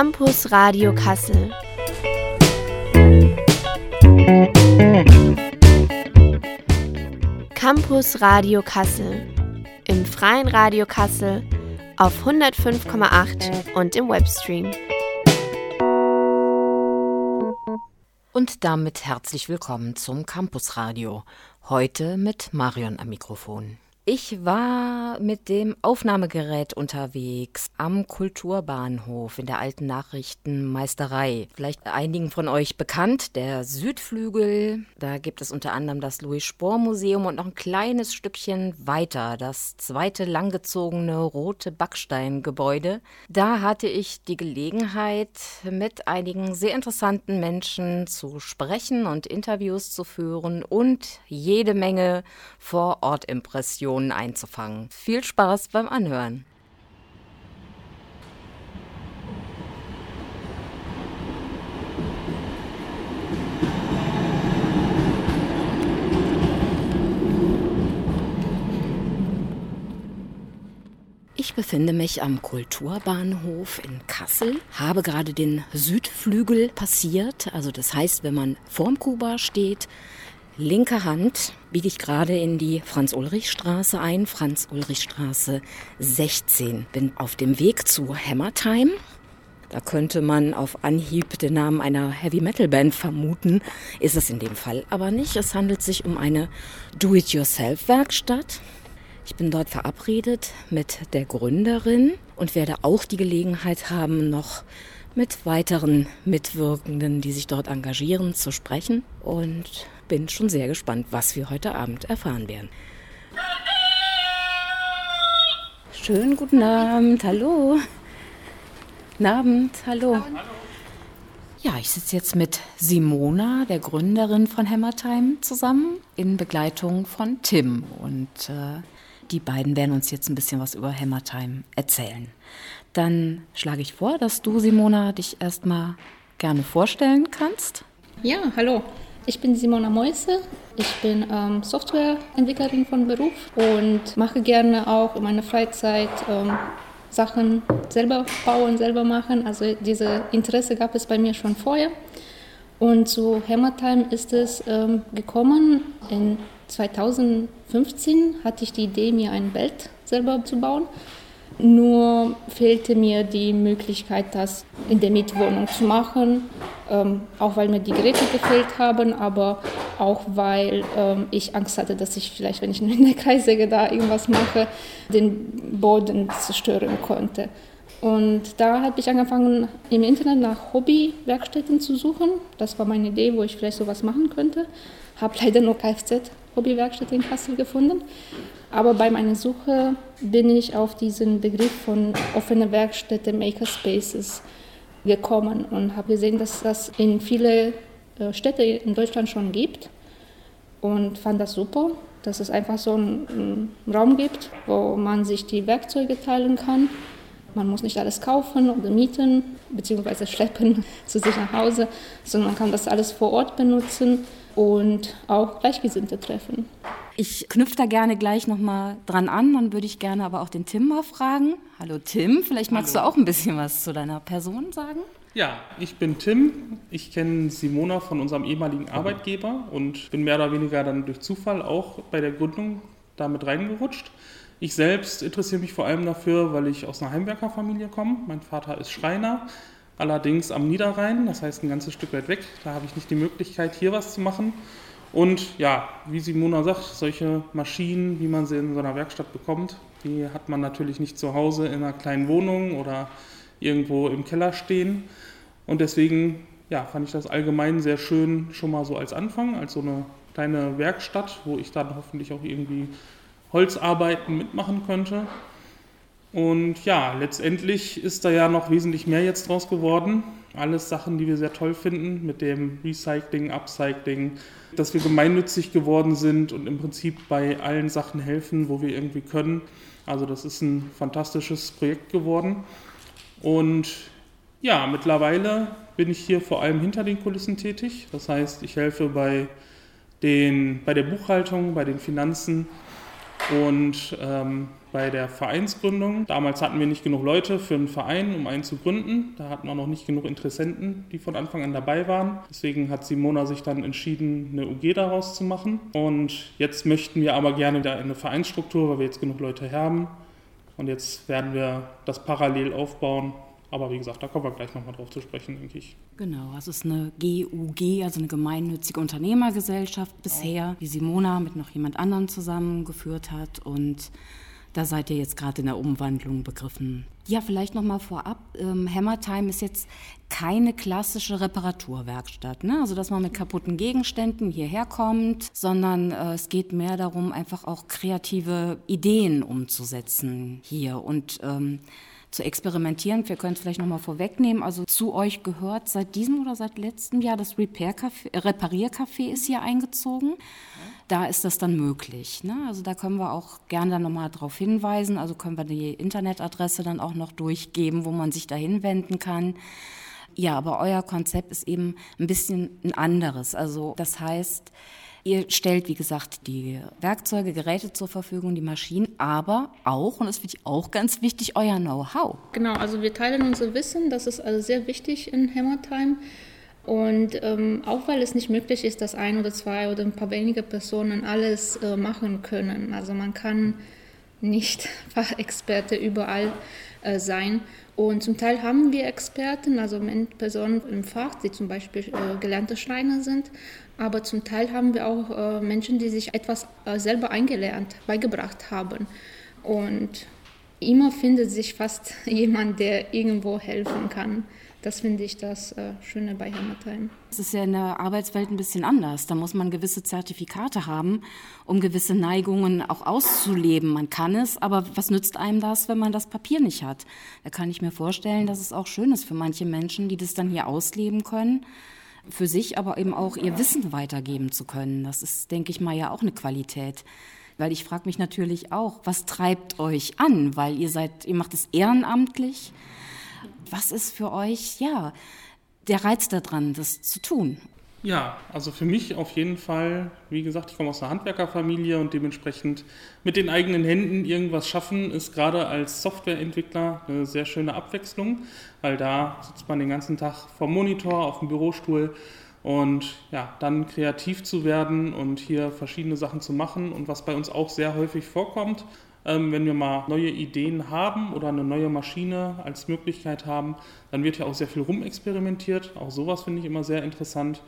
Campus Radio Kassel. Campus Radio Kassel. Im freien Radio Kassel auf 105,8 und im Webstream. Und damit herzlich willkommen zum Campus Radio. Heute mit Marion am Mikrofon. Ich war mit dem Aufnahmegerät unterwegs am Kulturbahnhof in der alten Nachrichtenmeisterei. Vielleicht einigen von euch bekannt, der Südflügel. Da gibt es unter anderem das Louis Spohr Museum und noch ein kleines Stückchen weiter das zweite langgezogene rote Backsteingebäude. Da hatte ich die Gelegenheit, mit einigen sehr interessanten Menschen zu sprechen und Interviews zu führen und jede Menge Vorortimpressionen Informationen einzufangen. Viel Spaß beim Anhören. Ich befinde mich am Kulturbahnhof in Kassel, habe gerade den Südflügel passiert. Also das heißt, wenn man vorm Kuba steht, linke Hand biege ich gerade in die Franz-Ulrich-Straße ein, Franz-Ulrich-Straße 16. Bin auf dem Weg zu Hammertime. Da könnte man auf Anhieb den Namen einer Heavy-Metal-Band vermuten, ist es in dem Fall aber nicht. Es handelt sich um eine Do-it-yourself-Werkstatt. Ich bin dort verabredet mit der Gründerin und werde auch die Gelegenheit haben, noch mit weiteren Mitwirkenden, die sich dort engagieren, zu sprechen. Und bin schon sehr gespannt, was wir heute Abend erfahren werden. Schönen guten Abend, hallo. Guten Abend, hallo. Ja, ich sitze jetzt mit Simona, der Gründerin von Hammertime, zusammen in Begleitung von Tim. Und äh, die beiden werden uns jetzt ein bisschen was über Hammertime erzählen. Dann schlage ich vor, dass du, Simona, dich erstmal gerne vorstellen kannst. Ja, hallo. Ich bin Simona Meuse. Ich bin ähm, Softwareentwicklerin von Beruf und mache gerne auch in meiner Freizeit ähm, Sachen selber bauen, selber machen. Also diese Interesse gab es bei mir schon vorher. Und zu Hammertime ist es ähm, gekommen. In 2015 hatte ich die Idee, mir ein Belt selber zu bauen. Nur fehlte mir die Möglichkeit, das in der Mietwohnung zu machen, ähm, auch weil mir die Geräte gefehlt haben, aber auch weil ähm, ich Angst hatte, dass ich vielleicht, wenn ich in der Kreissäge da irgendwas mache, den Boden zerstören konnte. Und da habe ich angefangen, im Internet nach Hobbywerkstätten zu suchen. Das war meine Idee, wo ich vielleicht sowas machen könnte. Habe leider nur Kfz-Hobbywerkstätte in Kassel gefunden. Aber bei meiner Suche bin ich auf diesen Begriff von offene Werkstätte, Makerspaces gekommen und habe gesehen, dass das in viele äh, Städte in Deutschland schon gibt und fand das super, dass es einfach so einen, Raum gibt, wo man sich die Werkzeuge teilen kann. Man muss nicht alles kaufen oder mieten bzw. schleppen zu sich nach Hause, sondern man kann das alles vor Ort benutzen und auch Gleichgesinnte treffen. Ich knüpfe da gerne gleich nochmal dran an. Dann würde ich gerne aber auch den Tim mal fragen. Hallo Tim, vielleicht magst Hallo. du auch ein bisschen was zu deiner Person sagen? Ja, ich bin Tim. Ich kenne Simona von unserem ehemaligen Arbeitgeber und bin mehr oder weniger dann durch Zufall auch bei der Gründung damit reingerutscht. Ich selbst interessiere mich vor allem dafür, weil ich aus einer Heimwerkerfamilie komme. Mein Vater ist Schreiner, allerdings am Niederrhein, das heißt ein ganzes Stück weit weg. Da habe ich nicht die Möglichkeit, hier was zu machen. Und ja, wie Simona sagt, solche Maschinen, wie man sie in so einer Werkstatt bekommt, die hat man natürlich nicht zu Hause in einer kleinen Wohnung oder irgendwo im Keller stehen. Und deswegen ja, fand ich das allgemein sehr schön, schon mal so als Anfang, als so eine kleine Werkstatt, wo ich dann hoffentlich auch irgendwie Holzarbeiten mitmachen könnte. Und ja, letztendlich ist da ja noch wesentlich mehr jetzt draus geworden. Alles Sachen, die wir sehr toll finden, mit dem Recycling, Upcycling, dass wir gemeinnützig geworden sind und im Prinzip bei allen Sachen helfen, wo wir irgendwie können. Also das ist ein fantastisches Projekt geworden. Und ja, mittlerweile bin ich hier vor allem hinter den Kulissen tätig. Das heißt, ich helfe bei, den, bei der Buchhaltung, bei den Finanzen Und ähm, bei der Vereinsgründung, damals hatten wir nicht genug Leute für einen Verein, um einen zu gründen. Da hatten wir noch nicht genug Interessenten, die von Anfang an dabei waren. Deswegen hat Simona sich dann entschieden, eine UG daraus zu machen. Und jetzt möchten wir aber gerne in eine Vereinsstruktur, weil wir jetzt genug Leute haben. Und jetzt werden wir das parallel aufbauen aber wie gesagt, da kommen wir gleich nochmal drauf zu sprechen, denke ich. Genau, es ist eine GUG, also eine gemeinnützige Unternehmergesellschaft bisher, die Simona mit noch jemand anderem zusammengeführt hat. Und da seid ihr jetzt gerade in der Umwandlung begriffen. Ja, vielleicht nochmal vorab. Ähm, Hammertime ist jetzt keine klassische Reparaturwerkstatt. Ne? Also, dass man mit kaputten Gegenständen hierher kommt, sondern äh, es geht mehr darum, einfach auch kreative Ideen umzusetzen hier. Und ähm, zu experimentieren. Wir können es vielleicht nochmal vorwegnehmen. Also zu euch gehört seit diesem oder seit letztem Jahr das Repair -Café, äh, Repariercafé ist hier eingezogen. Da ist das dann möglich. Ne? Also da können wir auch gerne dann nochmal darauf hinweisen. Also können wir die Internetadresse dann auch noch durchgeben, wo man sich da hinwenden kann. Ja, aber euer Konzept ist eben ein bisschen ein anderes. Also das heißt, Ihr stellt, wie gesagt, die Werkzeuge, Geräte zur Verfügung, die Maschinen, aber auch, und das finde ich auch ganz wichtig, euer Know-how. Genau, also wir teilen unser Wissen, das ist also sehr wichtig in Hammertime. Und ähm, auch weil es nicht möglich ist, dass ein oder zwei oder ein paar wenige Personen alles äh, machen können. Also man kann nicht Fachexperte überall äh, sein. Und zum Teil haben wir Experten, also Personen im Fach, die zum Beispiel äh, gelernte Schreiner sind. Aber zum Teil haben wir auch äh, Menschen, die sich etwas äh, selber eingelernt, beigebracht haben. Und immer findet sich fast jemand, der irgendwo helfen kann. Das finde ich das äh, Schöne bei Hammertime. Es ist ja in der Arbeitswelt ein bisschen anders. Da muss man gewisse Zertifikate haben, um gewisse Neigungen auch auszuleben. Man kann es, aber was nützt einem das, wenn man das Papier nicht hat? Da kann ich mir vorstellen, dass es auch schön ist für manche Menschen, die das dann hier ausleben können, für sich aber eben auch ihr Wissen weitergeben zu können. Das ist, denke ich mal, ja auch eine Qualität weil ich frage mich natürlich auch, was treibt euch an, weil ihr seid, ihr macht es ehrenamtlich, was ist für euch, ja, der Reiz daran, das zu tun? Ja, also für mich auf jeden Fall, wie gesagt, ich komme aus einer Handwerkerfamilie und dementsprechend mit den eigenen Händen irgendwas schaffen, ist gerade als Softwareentwickler eine sehr schöne Abwechslung, weil da sitzt man den ganzen Tag vom Monitor auf dem Bürostuhl und ja, dann kreativ zu werden und hier verschiedene Sachen zu machen und was bei uns auch sehr häufig vorkommt, ähm, wenn wir mal neue Ideen haben oder eine neue Maschine als Möglichkeit haben, dann wird ja auch sehr viel rumexperimentiert. Auch sowas finde ich immer sehr interessant.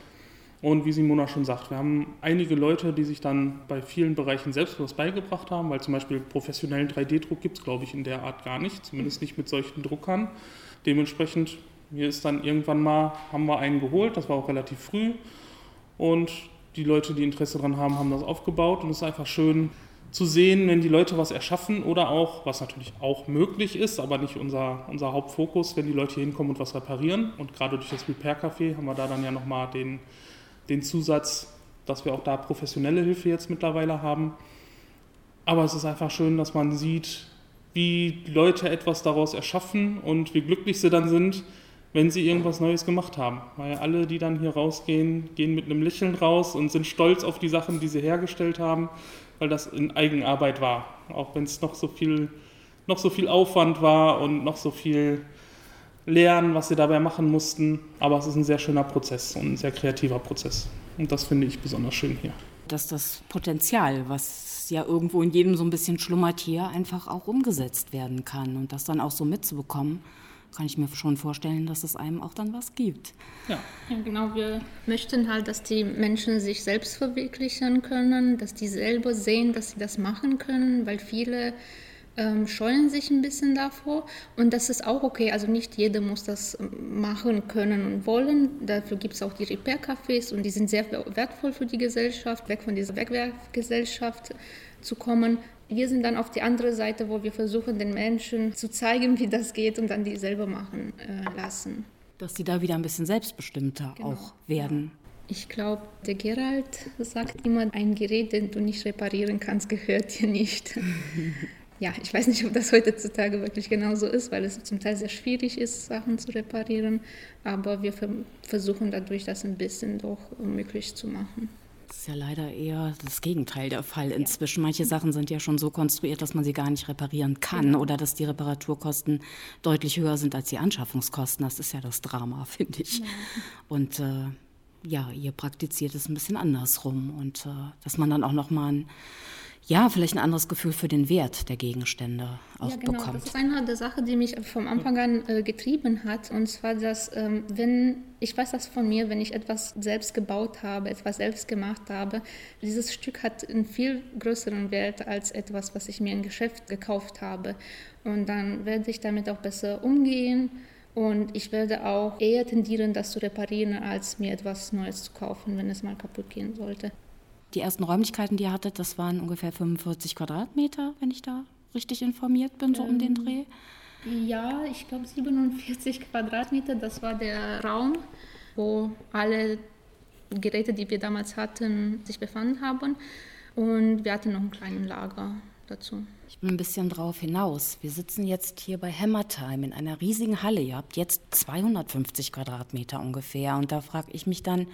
Und wie Simona schon sagt, wir haben einige Leute, die sich dann bei vielen Bereichen selbst was beigebracht haben, weil zum Beispiel professionellen 3D-Druck gibt es, glaube ich, in der Art gar nicht, zumindest nicht mit solchen Druckern. Dementsprechend, hier ist dann irgendwann mal, haben wir einen geholt, das war auch relativ früh. Und die Leute, die Interesse daran haben, haben das aufgebaut und es ist einfach schön, zu sehen, wenn die Leute was erschaffen oder auch, was natürlich auch möglich ist, aber nicht unser, unser Hauptfokus, wenn die Leute hier hinkommen und was reparieren. Und gerade durch das Repair Café haben wir da dann ja nochmal den, den Zusatz, dass wir auch da professionelle Hilfe jetzt mittlerweile haben. Aber es ist einfach schön, dass man sieht, wie Leute etwas daraus erschaffen und wie glücklich sie dann sind, wenn sie irgendwas Neues gemacht haben. Weil alle, die dann hier rausgehen, gehen mit einem Lächeln raus und sind stolz auf die Sachen, die sie hergestellt haben weil das in Eigenarbeit war. Auch wenn es noch so viel, noch so viel Aufwand war und noch so viel Lernen, was sie dabei machen mussten. Aber es ist ein sehr schöner Prozess und ein sehr kreativer Prozess. Und das finde ich besonders schön hier. Dass das Potenzial, was ja irgendwo in jedem so ein bisschen schlummert hier, einfach auch umgesetzt werden kann und das dann auch so mitzubekommen kann ich mir schon vorstellen, dass es einem auch dann was gibt. Ja. ja, genau. Wir möchten halt, dass die Menschen sich selbst verwirklichen können, dass die selber sehen, dass sie das machen können, weil viele ähm, scheuen sich ein bisschen davor und das ist auch okay. Also nicht jeder muss das machen können und wollen. Dafür gibt es auch die Repair-Cafés und die sind sehr wertvoll für die Gesellschaft, weg von dieser Wegwerfgesellschaft zu kommen. Wir sind dann auf die andere Seite, wo wir versuchen, den Menschen zu zeigen, wie das geht und dann die selber machen äh, lassen. Dass sie da wieder ein bisschen selbstbestimmter genau. auch werden. Ich glaube, der Gerald sagt immer, ein Gerät, den du nicht reparieren kannst, gehört dir nicht. ja, ich weiß nicht, ob das heutzutage wirklich genauso ist, weil es zum Teil sehr schwierig ist, Sachen zu reparieren. Aber wir versuchen dadurch, das ein bisschen doch möglich zu machen. Das ist ja leider eher das Gegenteil der Fall inzwischen. Manche Sachen sind ja schon so konstruiert, dass man sie gar nicht reparieren kann genau. oder dass die Reparaturkosten deutlich höher sind als die Anschaffungskosten. Das ist ja das Drama, finde ich. Ja. Und äh, ja, ihr praktiziert es ein bisschen andersrum und äh, dass man dann auch noch mal ein ja, vielleicht ein anderes Gefühl für den Wert der Gegenstände auch ja, genau. bekommt. Das ist eine der Sachen, die mich vom Anfang an äh, getrieben hat. Und zwar, dass ähm, wenn, ich weiß das von mir, wenn ich etwas selbst gebaut habe, etwas selbst gemacht habe, dieses Stück hat einen viel größeren Wert als etwas, was ich mir im Geschäft gekauft habe. Und dann werde ich damit auch besser umgehen. Und ich werde auch eher tendieren, das zu reparieren, als mir etwas Neues zu kaufen, wenn es mal kaputt gehen sollte. Die ersten Räumlichkeiten, die ihr hattet, das waren ungefähr 45 Quadratmeter, wenn ich da richtig informiert bin, so ähm, um den ähm, Dreh. Ja, ich glaube 47 Quadratmeter, das war der Raum, wo alle Geräte, die wir damals hatten, sich befanden haben. Und wir hatten noch einen kleinen Lager dazu. Ich bin ein bisschen drauf hinaus. Wir sitzen jetzt hier bei Hammertime in einer riesigen Halle. Ihr habt jetzt 250 Quadratmeter ungefähr. Und da frage ich mich dann,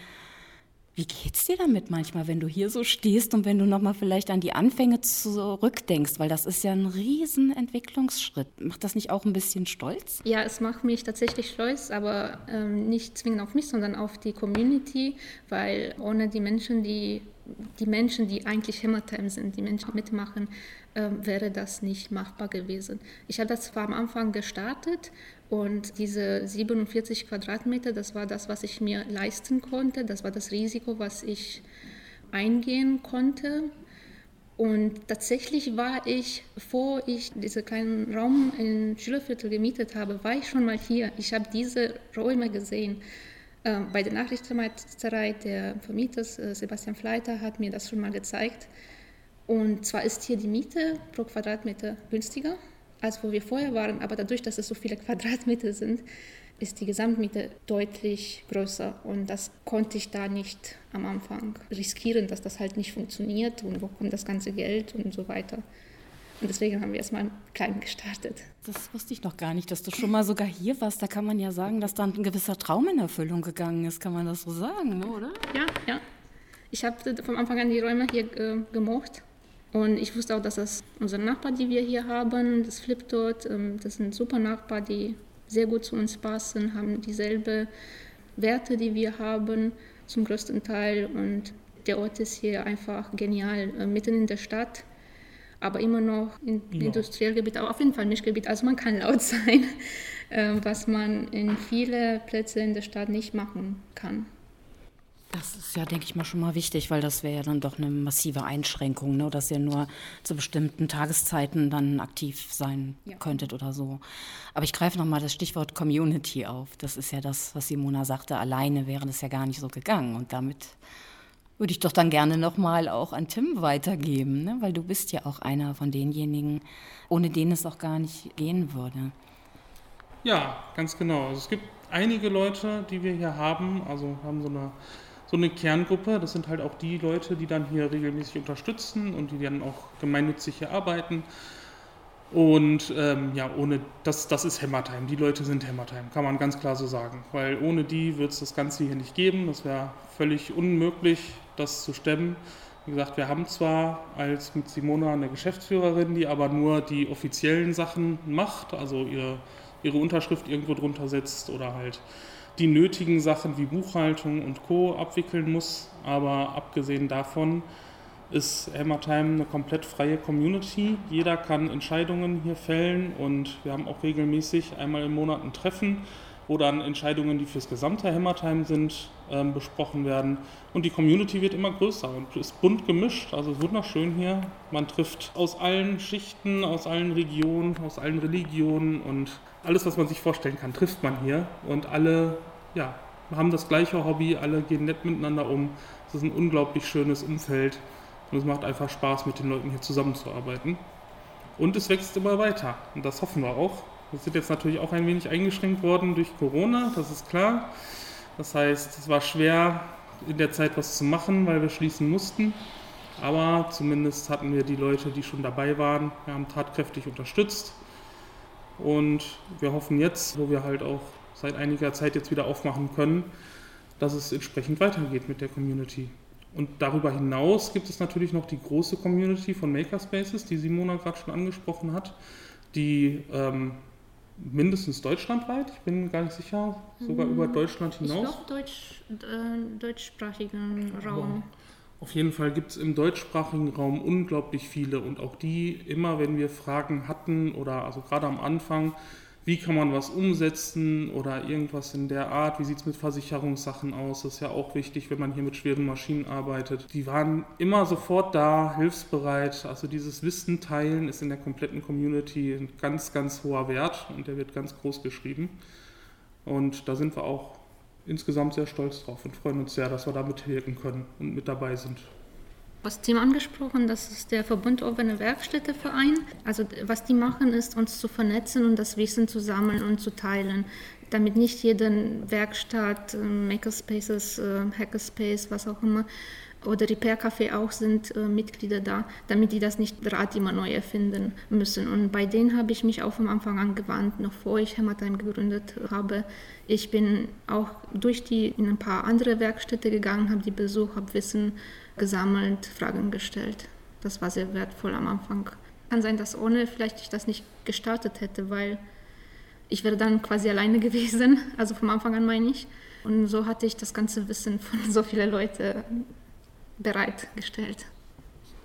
wie geht's dir damit manchmal, wenn du hier so stehst und wenn du nochmal vielleicht an die Anfänge zurückdenkst? Weil das ist ja ein riesen Entwicklungsschritt. Macht das nicht auch ein bisschen stolz? Ja, es macht mich tatsächlich stolz, aber ähm, nicht zwingend auf mich, sondern auf die Community, weil ohne die Menschen, die die Menschen, die eigentlich Hammertime sind, die Menschen mitmachen, äh, wäre das nicht machbar gewesen. Ich habe das zwar am Anfang gestartet und diese 47 Quadratmeter, das war das, was ich mir leisten konnte. Das war das Risiko, was ich eingehen konnte. Und tatsächlich war ich, bevor ich diesen kleinen Raum in Schülerviertel gemietet habe, war ich schon mal hier. Ich habe diese Räume gesehen. Ähm, bei der Nachrichtenmeisterei der Vermieter äh, Sebastian Fleiter hat mir das schon mal gezeigt. Und zwar ist hier die Miete pro Quadratmeter günstiger als wo wir vorher waren. Aber dadurch, dass es so viele Quadratmeter sind, ist die Gesamtmiete deutlich größer. Und das konnte ich da nicht am Anfang riskieren, dass das halt nicht funktioniert und wo kommt das ganze Geld und so weiter. Und deswegen haben wir erstmal klein gestartet. Das wusste ich noch gar nicht, dass du schon mal sogar hier warst. Da kann man ja sagen, dass dann ein gewisser Traum in Erfüllung gegangen ist. Kann man das so sagen, oder? Ja, ja. Ich habe vom Anfang an die Räume hier äh, gemocht und ich wusste auch, dass das unsere Nachbarn, die wir hier haben, das Flip dort, ähm, das sind super Nachbarn, die sehr gut zu uns passen, haben dieselbe Werte, die wir haben, zum größten Teil. Und der Ort ist hier einfach genial, äh, mitten in der Stadt, aber immer noch in ja. Industriellgebiet, aber auf jeden Fall Mischgebiet. Also man kann laut sein, äh, was man in viele Plätze in der Stadt nicht machen kann. Das ist ja, denke ich mal, schon mal wichtig, weil das wäre ja dann doch eine massive Einschränkung, ne? dass ihr nur zu bestimmten Tageszeiten dann aktiv sein ja. könntet oder so. Aber ich greife nochmal das Stichwort Community auf. Das ist ja das, was Simona sagte, alleine wäre das ja gar nicht so gegangen. Und damit würde ich doch dann gerne nochmal auch an Tim weitergeben, ne? weil du bist ja auch einer von denjenigen, ohne denen es auch gar nicht gehen würde. Ja, ganz genau. Also es gibt einige Leute, die wir hier haben, also haben so eine so eine Kerngruppe. Das sind halt auch die Leute, die dann hier regelmäßig unterstützen und die dann auch gemeinnützig hier arbeiten. Und ähm, ja, ohne das, das ist Hammertime. Die Leute sind Hammertime, kann man ganz klar so sagen. Weil ohne die wird es das Ganze hier nicht geben. Das wäre völlig unmöglich, das zu stemmen. Wie gesagt, wir haben zwar als mit Simona eine Geschäftsführerin, die aber nur die offiziellen Sachen macht, also ihre, ihre Unterschrift irgendwo drunter setzt oder halt die nötigen Sachen wie Buchhaltung und Co. abwickeln muss. Aber abgesehen davon ist Hammertime eine komplett freie Community. Jeder kann Entscheidungen hier fällen und wir haben auch regelmäßig einmal im Monat ein Treffen, wo dann Entscheidungen, die fürs gesamte Hammertime sind, ähm, besprochen werden. Und die Community wird immer größer und ist bunt gemischt, also wunderschön hier. Man trifft aus allen Schichten, aus allen Regionen, aus allen Religionen und alles, was man sich vorstellen kann, trifft man hier. Und alle ja, haben das gleiche Hobby, alle gehen nett miteinander um. Es ist ein unglaublich schönes Umfeld und es macht einfach Spaß, mit den Leuten hier zusammenzuarbeiten. Und es wächst immer weiter und das hoffen wir auch. Wir sind jetzt natürlich auch ein wenig eingeschränkt worden durch Corona, das ist klar. Das heißt, es war schwer in der Zeit was zu machen, weil wir schließen mussten. Aber zumindest hatten wir die Leute, die schon dabei waren, wir haben tatkräftig unterstützt. Und wir hoffen jetzt, wo wir halt auch seit einiger Zeit jetzt wieder aufmachen können, dass es entsprechend weitergeht mit der Community. Und darüber hinaus gibt es natürlich noch die große Community von Makerspaces, die Simona gerade schon angesprochen hat, die ähm, mindestens deutschlandweit, ich bin gar nicht sicher, sogar hm, über Deutschland hinaus. Ich Deutsch, äh, deutschsprachigen Raum. Auf jeden Fall gibt es im deutschsprachigen Raum unglaublich viele und auch die, immer wenn wir Fragen hatten oder also gerade am Anfang, wie kann man was umsetzen oder irgendwas in der Art, wie sieht es mit Versicherungssachen aus, das ist ja auch wichtig, wenn man hier mit schweren Maschinen arbeitet. Die waren immer sofort da, hilfsbereit, also dieses Wissen teilen ist in der kompletten Community ein ganz, ganz hoher Wert und der wird ganz groß geschrieben. Und da sind wir auch insgesamt sehr stolz drauf und freuen uns sehr, dass wir da mitwirken können und mit dabei sind das Thema angesprochen, das ist der Verbund Offene Werkstätteverein. Also was die machen, ist uns zu vernetzen und das Wissen zu sammeln und zu teilen, damit nicht jede Werkstatt, äh, Makerspaces, äh, Hackerspace, was auch immer, oder Repair Café auch sind äh, Mitglieder da, damit die das nicht Rad immer neu erfinden müssen. Und bei denen habe ich mich auch vom Anfang an gewandt, noch vor ich Hammertime gegründet habe. Ich bin auch durch die in ein paar andere Werkstätte gegangen, habe die besucht, habe Wissen gesammelt, Fragen gestellt. Das war sehr wertvoll am Anfang. Kann sein, dass ohne vielleicht ich das nicht gestartet hätte, weil ich wäre dann quasi alleine gewesen, also vom Anfang an meine ich. Und so hatte ich das ganze Wissen von so vielen Leuten bereitgestellt.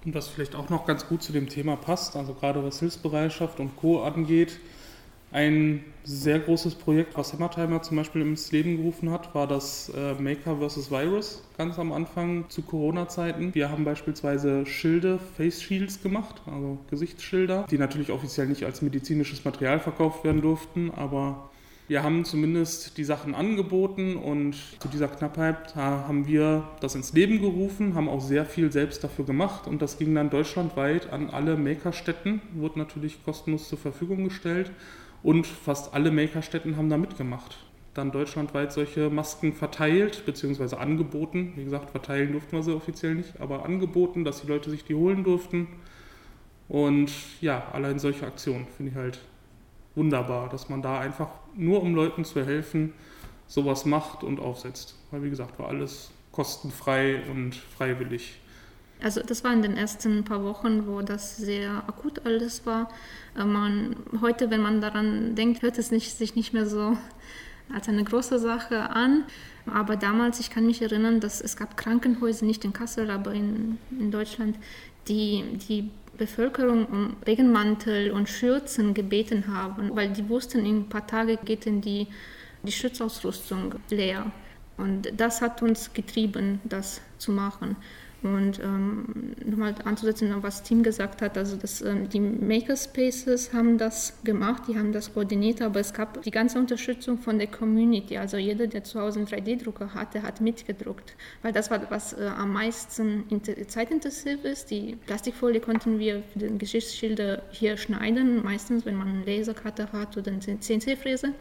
Und was vielleicht auch noch ganz gut zu dem Thema passt, also gerade was Hilfsbereitschaft und Co. angeht, ein sehr großes Projekt, was Hammertimer zum Beispiel ins Leben gerufen hat, war das äh, Maker vs. Virus ganz am Anfang zu Corona-Zeiten. Wir haben beispielsweise Schilde, Face Shields gemacht, also Gesichtsschilder, die natürlich offiziell nicht als medizinisches Material verkauft werden durften, aber wir haben zumindest die Sachen angeboten und zu dieser Knappheit haben wir das ins Leben gerufen, haben auch sehr viel selbst dafür gemacht und das ging dann deutschlandweit an alle Makerstätten, wurde natürlich kostenlos zur Verfügung gestellt und fast alle Makerstätten haben da mitgemacht. Dann deutschlandweit solche Masken verteilt, beziehungsweise angeboten. Wie gesagt, verteilen durften wir sie offiziell nicht, aber angeboten, dass die Leute sich die holen durften. Und ja, allein solche Aktionen finde ich halt wunderbar, dass man da einfach nur um Leuten zu helfen, sowas macht und aufsetzt. Weil wie gesagt, war alles kostenfrei und freiwillig. Also das war in den ersten paar Wochen, wo das sehr akut alles war. Äh, man, heute, wenn man daran denkt, hört es nicht, sich nicht mehr so als eine große Sache an. Aber damals, ich kann mich erinnern, dass es gab Krankenhäuser, nicht in Kassel, aber in, in Deutschland, die die Bevölkerung um Regenmantel und Schürzen gebeten haben, weil die wussten, in ein paar Tagen geht in die, die Schutzausrüstung leer. Und das hat uns getrieben, das zu machen. Und ähm, nochmal anzusetzen, was Tim gesagt hat, also das, ähm, die Makerspaces haben das gemacht, die haben das koordiniert, aber es gab die ganze Unterstützung von der Community. Also jeder, der zu Hause einen 3D-Drucker hatte, hat mitgedruckt, weil das war, was äh, am meisten zeitintensiv ist. Die Plastikfolie konnten wir für den Geschichtsschilder hier schneiden, meistens, wenn man eine Laserkarte hat oder eine CNC-Fräse.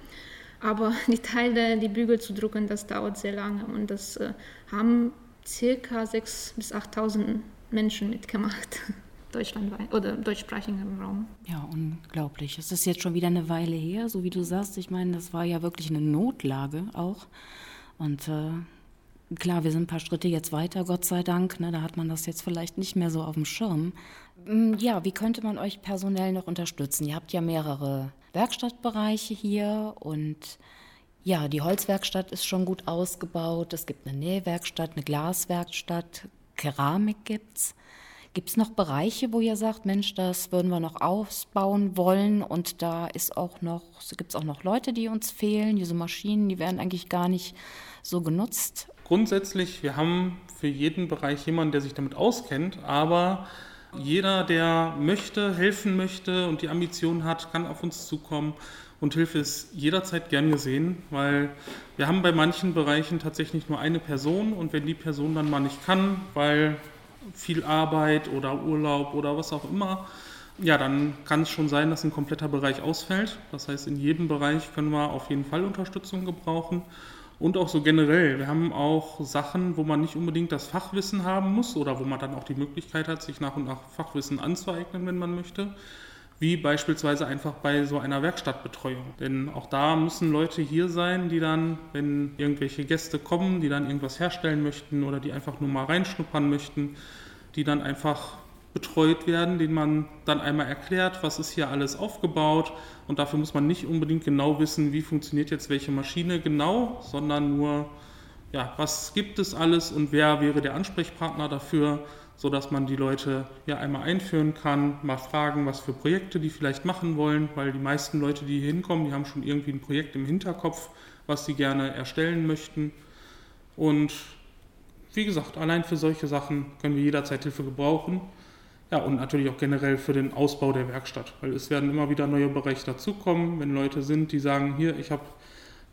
Aber die Teile, die Bügel zu drucken, das dauert sehr lange und das äh, haben circa 6.000 bis 8.000 Menschen mitgemacht. Deutschlandweit oder deutschsprachigen Raum. Ja, unglaublich. Es ist jetzt schon wieder eine Weile her, so wie du sagst. Ich meine, das war ja wirklich eine Notlage auch. Und äh, klar, wir sind ein paar Schritte jetzt weiter, Gott sei Dank. Ne, da hat man das jetzt vielleicht nicht mehr so auf dem Schirm. Mm, ja, wie könnte man euch personell noch unterstützen? Ihr habt ja mehrere Werkstattbereiche hier und ja, die Holzwerkstatt ist schon gut ausgebaut. Es gibt eine Nähwerkstatt, eine Glaswerkstatt, Keramik gibt's. Gibt es noch Bereiche, wo ihr sagt, Mensch, das würden wir noch ausbauen wollen und da ist auch noch, gibt es auch noch Leute, die uns fehlen? Diese Maschinen, die werden eigentlich gar nicht so genutzt. Grundsätzlich, wir haben für jeden Bereich jemanden, der sich damit auskennt, aber jeder, der möchte, helfen möchte und die Ambition hat, kann auf uns zukommen und Hilfe ist jederzeit gern gesehen, weil wir haben bei manchen Bereichen tatsächlich nur eine Person und wenn die Person dann mal nicht kann, weil viel Arbeit oder Urlaub oder was auch immer, ja, dann kann es schon sein, dass ein kompletter Bereich ausfällt. Das heißt, in jedem Bereich können wir auf jeden Fall Unterstützung gebrauchen. Und auch so generell. Wir haben auch Sachen, wo man nicht unbedingt das Fachwissen haben muss oder wo man dann auch die Möglichkeit hat, sich nach und nach Fachwissen anzueignen, wenn man möchte. Wie beispielsweise einfach bei so einer Werkstattbetreuung. Denn auch da müssen Leute hier sein, die dann, wenn irgendwelche Gäste kommen, die dann irgendwas herstellen möchten oder die einfach nur mal reinschnuppern möchten, die dann einfach betreut werden, denen man dann einmal erklärt, was ist hier alles aufgebaut. Und dafür muss man nicht unbedingt genau wissen, wie funktioniert jetzt welche Maschine genau, sondern nur, ja, was gibt es alles und wer wäre der Ansprechpartner dafür sodass man die Leute ja einmal einführen kann, mal fragen, was für Projekte die vielleicht machen wollen, weil die meisten Leute, die hier hinkommen, die haben schon irgendwie ein Projekt im Hinterkopf, was sie gerne erstellen möchten. Und wie gesagt, allein für solche Sachen können wir jederzeit Hilfe gebrauchen. Ja, und natürlich auch generell für den Ausbau der Werkstatt, weil es werden immer wieder neue Bereiche dazukommen, wenn Leute sind, die sagen, hier, ich habe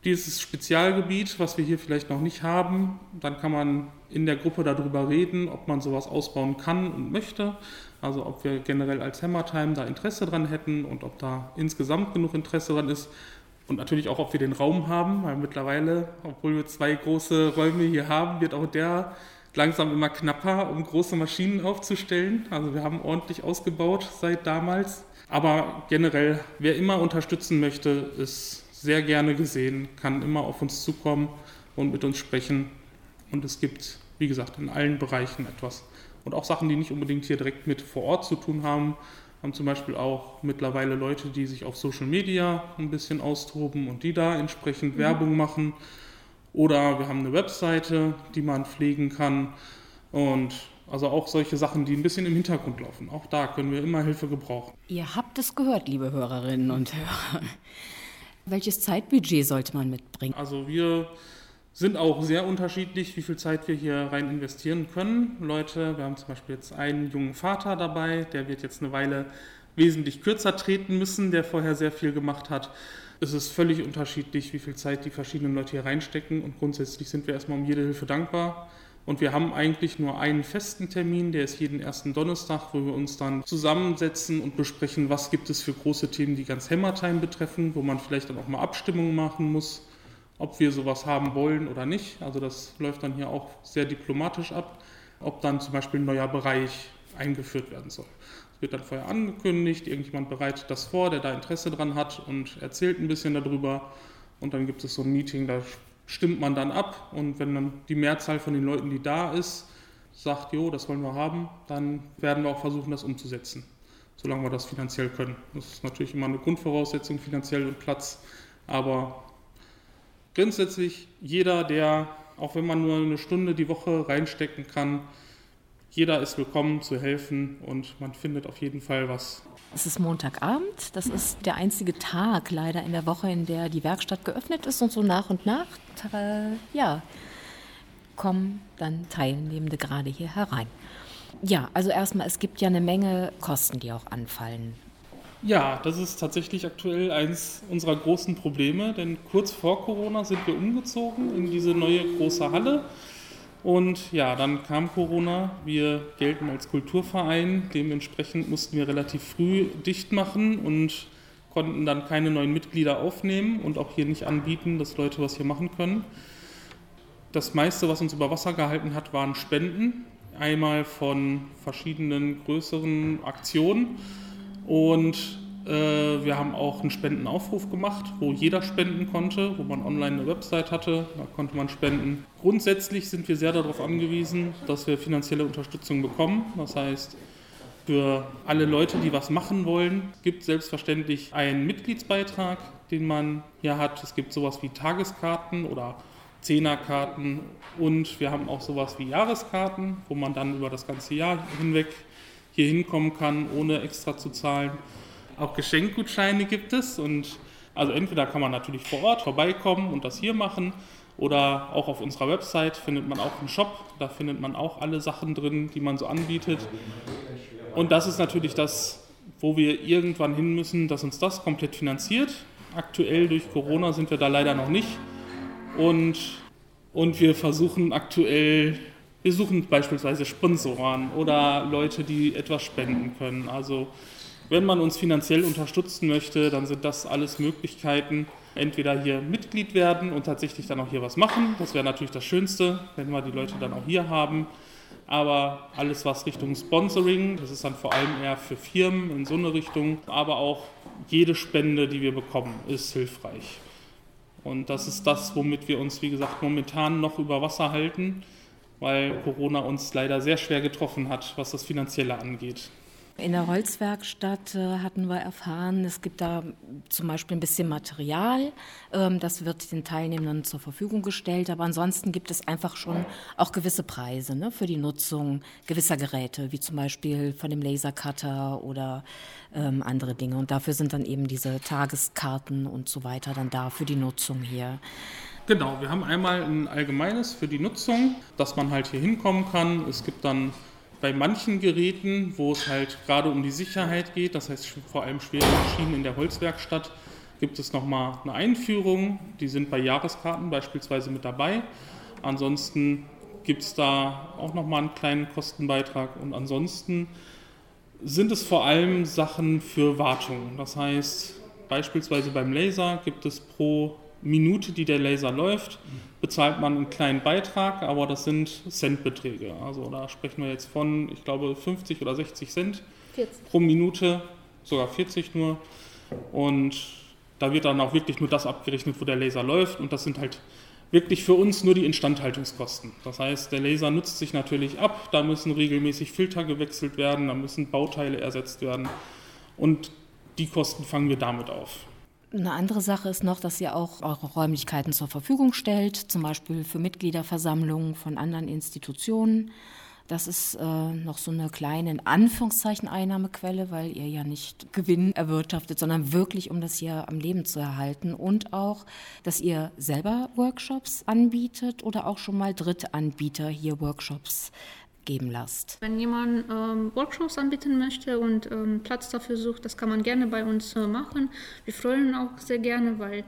dieses Spezialgebiet, was wir hier vielleicht noch nicht haben, dann kann man in der Gruppe darüber reden, ob man sowas ausbauen kann und möchte. Also ob wir generell als Hammertime da Interesse dran hätten und ob da insgesamt genug Interesse dran ist. Und natürlich auch, ob wir den Raum haben, weil mittlerweile, obwohl wir zwei große Räume hier haben, wird auch der langsam immer knapper, um große Maschinen aufzustellen. Also wir haben ordentlich ausgebaut seit damals. Aber generell, wer immer unterstützen möchte, ist sehr gerne gesehen, kann immer auf uns zukommen und mit uns sprechen. Und es gibt, wie gesagt, in allen Bereichen etwas. Und auch Sachen, die nicht unbedingt hier direkt mit vor Ort zu tun haben, haben zum Beispiel auch mittlerweile Leute, die sich auf Social Media ein bisschen austoben und die da entsprechend mhm. Werbung machen. Oder wir haben eine Webseite, die man pflegen kann. Und also auch solche Sachen, die ein bisschen im Hintergrund laufen. Auch da können wir immer Hilfe gebrauchen. Ihr habt es gehört, liebe Hörerinnen und Hörer. Welches Zeitbudget sollte man mitbringen? Also wir sind auch sehr unterschiedlich, wie viel Zeit wir hier rein investieren können. Leute, wir haben zum Beispiel jetzt einen jungen Vater dabei, der wird jetzt eine Weile wesentlich kürzer treten müssen, der vorher sehr viel gemacht hat. Es ist völlig unterschiedlich, wie viel Zeit die verschiedenen Leute hier reinstecken und grundsätzlich sind wir erstmal um jede Hilfe dankbar. Und wir haben eigentlich nur einen festen Termin, der ist jeden ersten Donnerstag, wo wir uns dann zusammensetzen und besprechen, was gibt es für große Themen, die ganz Hammertime betreffen, wo man vielleicht dann auch mal Abstimmungen machen muss, ob wir sowas haben wollen oder nicht. Also das läuft dann hier auch sehr diplomatisch ab, ob dann zum Beispiel ein neuer Bereich eingeführt werden soll. Es wird dann vorher angekündigt, irgendjemand bereitet das vor, der da Interesse dran hat und erzählt ein bisschen darüber. Und dann gibt es so ein Meeting, da stimmt man dann ab und wenn dann die Mehrzahl von den Leuten, die da ist, sagt, jo, das wollen wir haben, dann werden wir auch versuchen, das umzusetzen, solange wir das finanziell können. Das ist natürlich immer eine Grundvoraussetzung, finanziell und Platz, aber grundsätzlich jeder, der, auch wenn man nur eine Stunde die Woche reinstecken kann, jeder ist willkommen zu helfen und man findet auf jeden Fall was. Es ist Montagabend. Das ist der einzige Tag leider in der Woche, in der die Werkstatt geöffnet ist und so nach und nach, ja, kommen dann Teilnehmende gerade hier herein. Ja, also erstmal, es gibt ja eine Menge Kosten, die auch anfallen. Ja, das ist tatsächlich aktuell eines unserer großen Probleme, denn kurz vor Corona sind wir umgezogen in diese neue große Halle und ja, dann kam Corona. Wir gelten als Kulturverein. Dementsprechend mussten wir relativ früh dicht machen und konnten dann keine neuen Mitglieder aufnehmen und auch hier nicht anbieten, dass Leute was hier machen können. Das meiste, was uns über Wasser gehalten hat, waren Spenden. Einmal von verschiedenen größeren Aktionen und äh, wir haben auch einen Spendenaufruf gemacht, wo jeder spenden konnte, wo man online eine Website hatte, da konnte man spenden. Grundsätzlich sind wir sehr darauf angewiesen, dass wir finanzielle Unterstützung bekommen. Das heißt, für alle Leute, die was machen wollen, gibt es selbstverständlich einen Mitgliedsbeitrag, den man hier hat. Es gibt sowas wie Tageskarten oder Zehnerkarten und wir haben auch sowas wie Jahreskarten, wo man dann über das ganze Jahr hinweg hier hinkommen kann, ohne extra zu zahlen. Auch Geschenkgutscheine gibt es und also entweder kann man natürlich vor Ort vorbeikommen und das hier machen oder auch auf unserer Website findet man auch einen Shop, da findet man auch alle Sachen drin, die man so anbietet. Und das ist natürlich das, wo wir irgendwann hin müssen, dass uns das komplett finanziert. Aktuell durch Corona sind wir da leider noch nicht. Und, und wir versuchen aktuell, wir suchen beispielsweise Sponsoren oder Leute, die etwas spenden können. Also wenn man uns finanziell unterstützen möchte, dann sind das alles Möglichkeiten. Entweder hier Mitglied werden und tatsächlich dann auch hier was machen. Das wäre natürlich das Schönste, wenn wir die Leute dann auch hier haben. Aber alles, was Richtung Sponsoring, das ist dann vor allem eher für Firmen in so eine Richtung, aber auch jede Spende, die wir bekommen, ist hilfreich. Und das ist das, womit wir uns, wie gesagt, momentan noch über Wasser halten, weil Corona uns leider sehr schwer getroffen hat, was das Finanzielle angeht. In der Holzwerkstatt äh, hatten wir erfahren, es gibt da zum Beispiel ein bisschen Material, ähm, das wird den Teilnehmern zur Verfügung gestellt, aber ansonsten gibt es einfach schon auch gewisse Preise ne, für die Nutzung gewisser Geräte, wie zum Beispiel von dem Lasercutter oder ähm, andere Dinge. Und dafür sind dann eben diese Tageskarten und so weiter dann da für die Nutzung hier. Genau, wir haben einmal ein allgemeines für die Nutzung, dass man halt hier hinkommen kann. Es gibt dann bei manchen Geräten, wo es halt gerade um die Sicherheit geht, das heißt vor allem schwere Maschinen in der Holzwerkstatt, gibt es nochmal eine Einführung. Die sind bei Jahreskarten beispielsweise mit dabei. Ansonsten gibt es da auch nochmal einen kleinen Kostenbeitrag. Und ansonsten sind es vor allem Sachen für Wartung. Das heißt, beispielsweise beim Laser gibt es pro Minute, die der Laser läuft, bezahlt man einen kleinen Beitrag, aber das sind Centbeträge. Also da sprechen wir jetzt von, ich glaube, 50 oder 60 Cent 40. pro Minute, sogar 40 nur. Und da wird dann auch wirklich nur das abgerechnet, wo der Laser läuft. Und das sind halt wirklich für uns nur die Instandhaltungskosten. Das heißt, der Laser nutzt sich natürlich ab, da müssen regelmäßig Filter gewechselt werden, da müssen Bauteile ersetzt werden. Und die Kosten fangen wir damit auf. Eine andere Sache ist noch, dass ihr auch eure Räumlichkeiten zur Verfügung stellt, zum Beispiel für Mitgliederversammlungen von anderen Institutionen. Das ist äh, noch so eine kleine, in Anführungszeichen, Einnahmequelle, weil ihr ja nicht Gewinn erwirtschaftet, sondern wirklich, um das hier am Leben zu erhalten. Und auch, dass ihr selber Workshops anbietet oder auch schon mal Drittanbieter hier Workshops geben lasst. Wenn jemand ähm, Workshops anbieten möchte und ähm, Platz dafür sucht, das kann man gerne bei uns äh, machen. Wir freuen uns auch sehr gerne, weil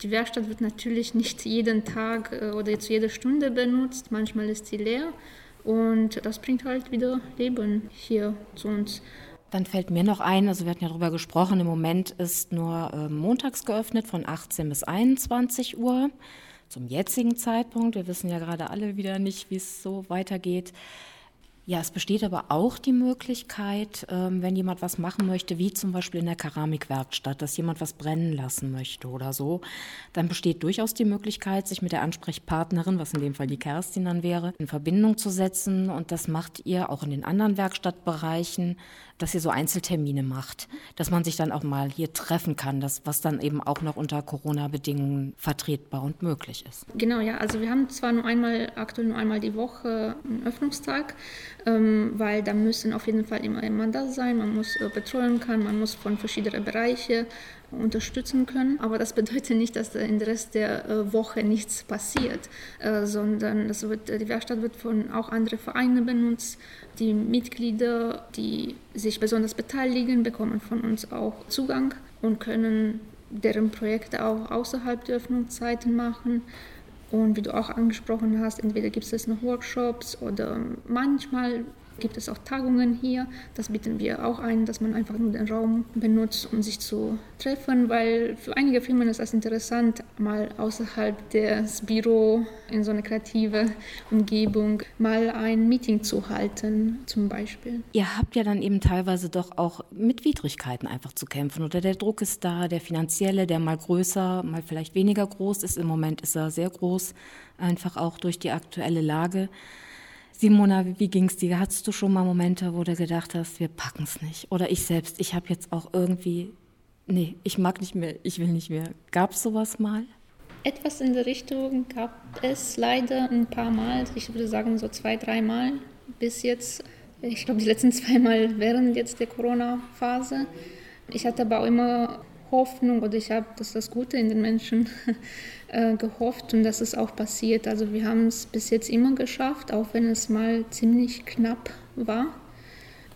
die Werkstatt wird natürlich nicht jeden Tag äh, oder zu jeder Stunde benutzt. Manchmal ist sie leer und das bringt halt wieder Leben hier zu uns. Dann fällt mir noch ein, also wir hatten ja darüber gesprochen, im Moment ist nur äh, montags geöffnet von 18 bis 21 Uhr. Zum jetzigen Zeitpunkt, wir wissen ja gerade alle wieder nicht, wie es so weitergeht, ja, es besteht aber auch die Möglichkeit, ähm, wenn jemand was machen möchte, wie zum Beispiel in der Keramikwerkstatt, dass jemand was brennen lassen möchte oder so, dann besteht durchaus die Möglichkeit, sich mit der Ansprechpartnerin, was in dem Fall die Kerstin dann wäre, in Verbindung zu setzen. Und das macht ihr auch in den anderen Werkstattbereichen, dass ihr so Einzeltermine macht, dass man sich dann auch mal hier treffen kann, das, was dann eben auch noch unter Corona-Bedingungen vertretbar und möglich ist. Genau, ja. Also wir haben zwar nur einmal, aktuell nur einmal die Woche einen Öffnungstag, ähm, weil da müssen auf jeden Fall immer jemand da sein, man muss äh, betreuen können, man muss von verschiedenen Bereichen unterstützen können. Aber das bedeutet nicht, dass in der Rest der äh, Woche nichts passiert, äh, sondern das wird, die Werkstatt wird von auch anderen Vereinen benutzt. Die Mitglieder, die sich besonders beteiligen, bekommen von uns auch Zugang und können deren Projekte auch außerhalb der Öffnungszeiten machen. Und wie du auch angesprochen hast, entweder gibt es noch Workshops oder manchmal gibt es auch Tagungen hier. Das bieten wir auch ein, dass man einfach nur den Raum benutzt, um sich zu treffen, weil für einige Firmen ist es interessant, mal außerhalb des Büro in so eine kreative Umgebung mal ein Meeting zu halten, zum Beispiel. Ihr habt ja dann eben teilweise doch auch mit Widrigkeiten einfach zu kämpfen oder der Druck ist da, der finanzielle, der mal größer, mal vielleicht weniger groß ist. Im Moment ist er sehr groß, einfach auch durch die aktuelle Lage. Simona, wie ging es dir? Hattest du schon mal Momente, wo du gedacht hast, wir packen es nicht? Oder ich selbst, ich habe jetzt auch irgendwie, nee, ich mag nicht mehr, ich will nicht mehr. Gab es sowas mal? Etwas in der Richtung gab es leider ein paar Mal. Ich würde sagen so zwei, drei Mal bis jetzt. Ich glaube, die letzten zwei Mal während jetzt der Corona-Phase. Ich hatte aber auch immer Hoffnung oder ich habe das, das Gute in den Menschen äh, gehofft und das ist auch passiert. Also wir haben es bis jetzt immer geschafft, auch wenn es mal ziemlich knapp war.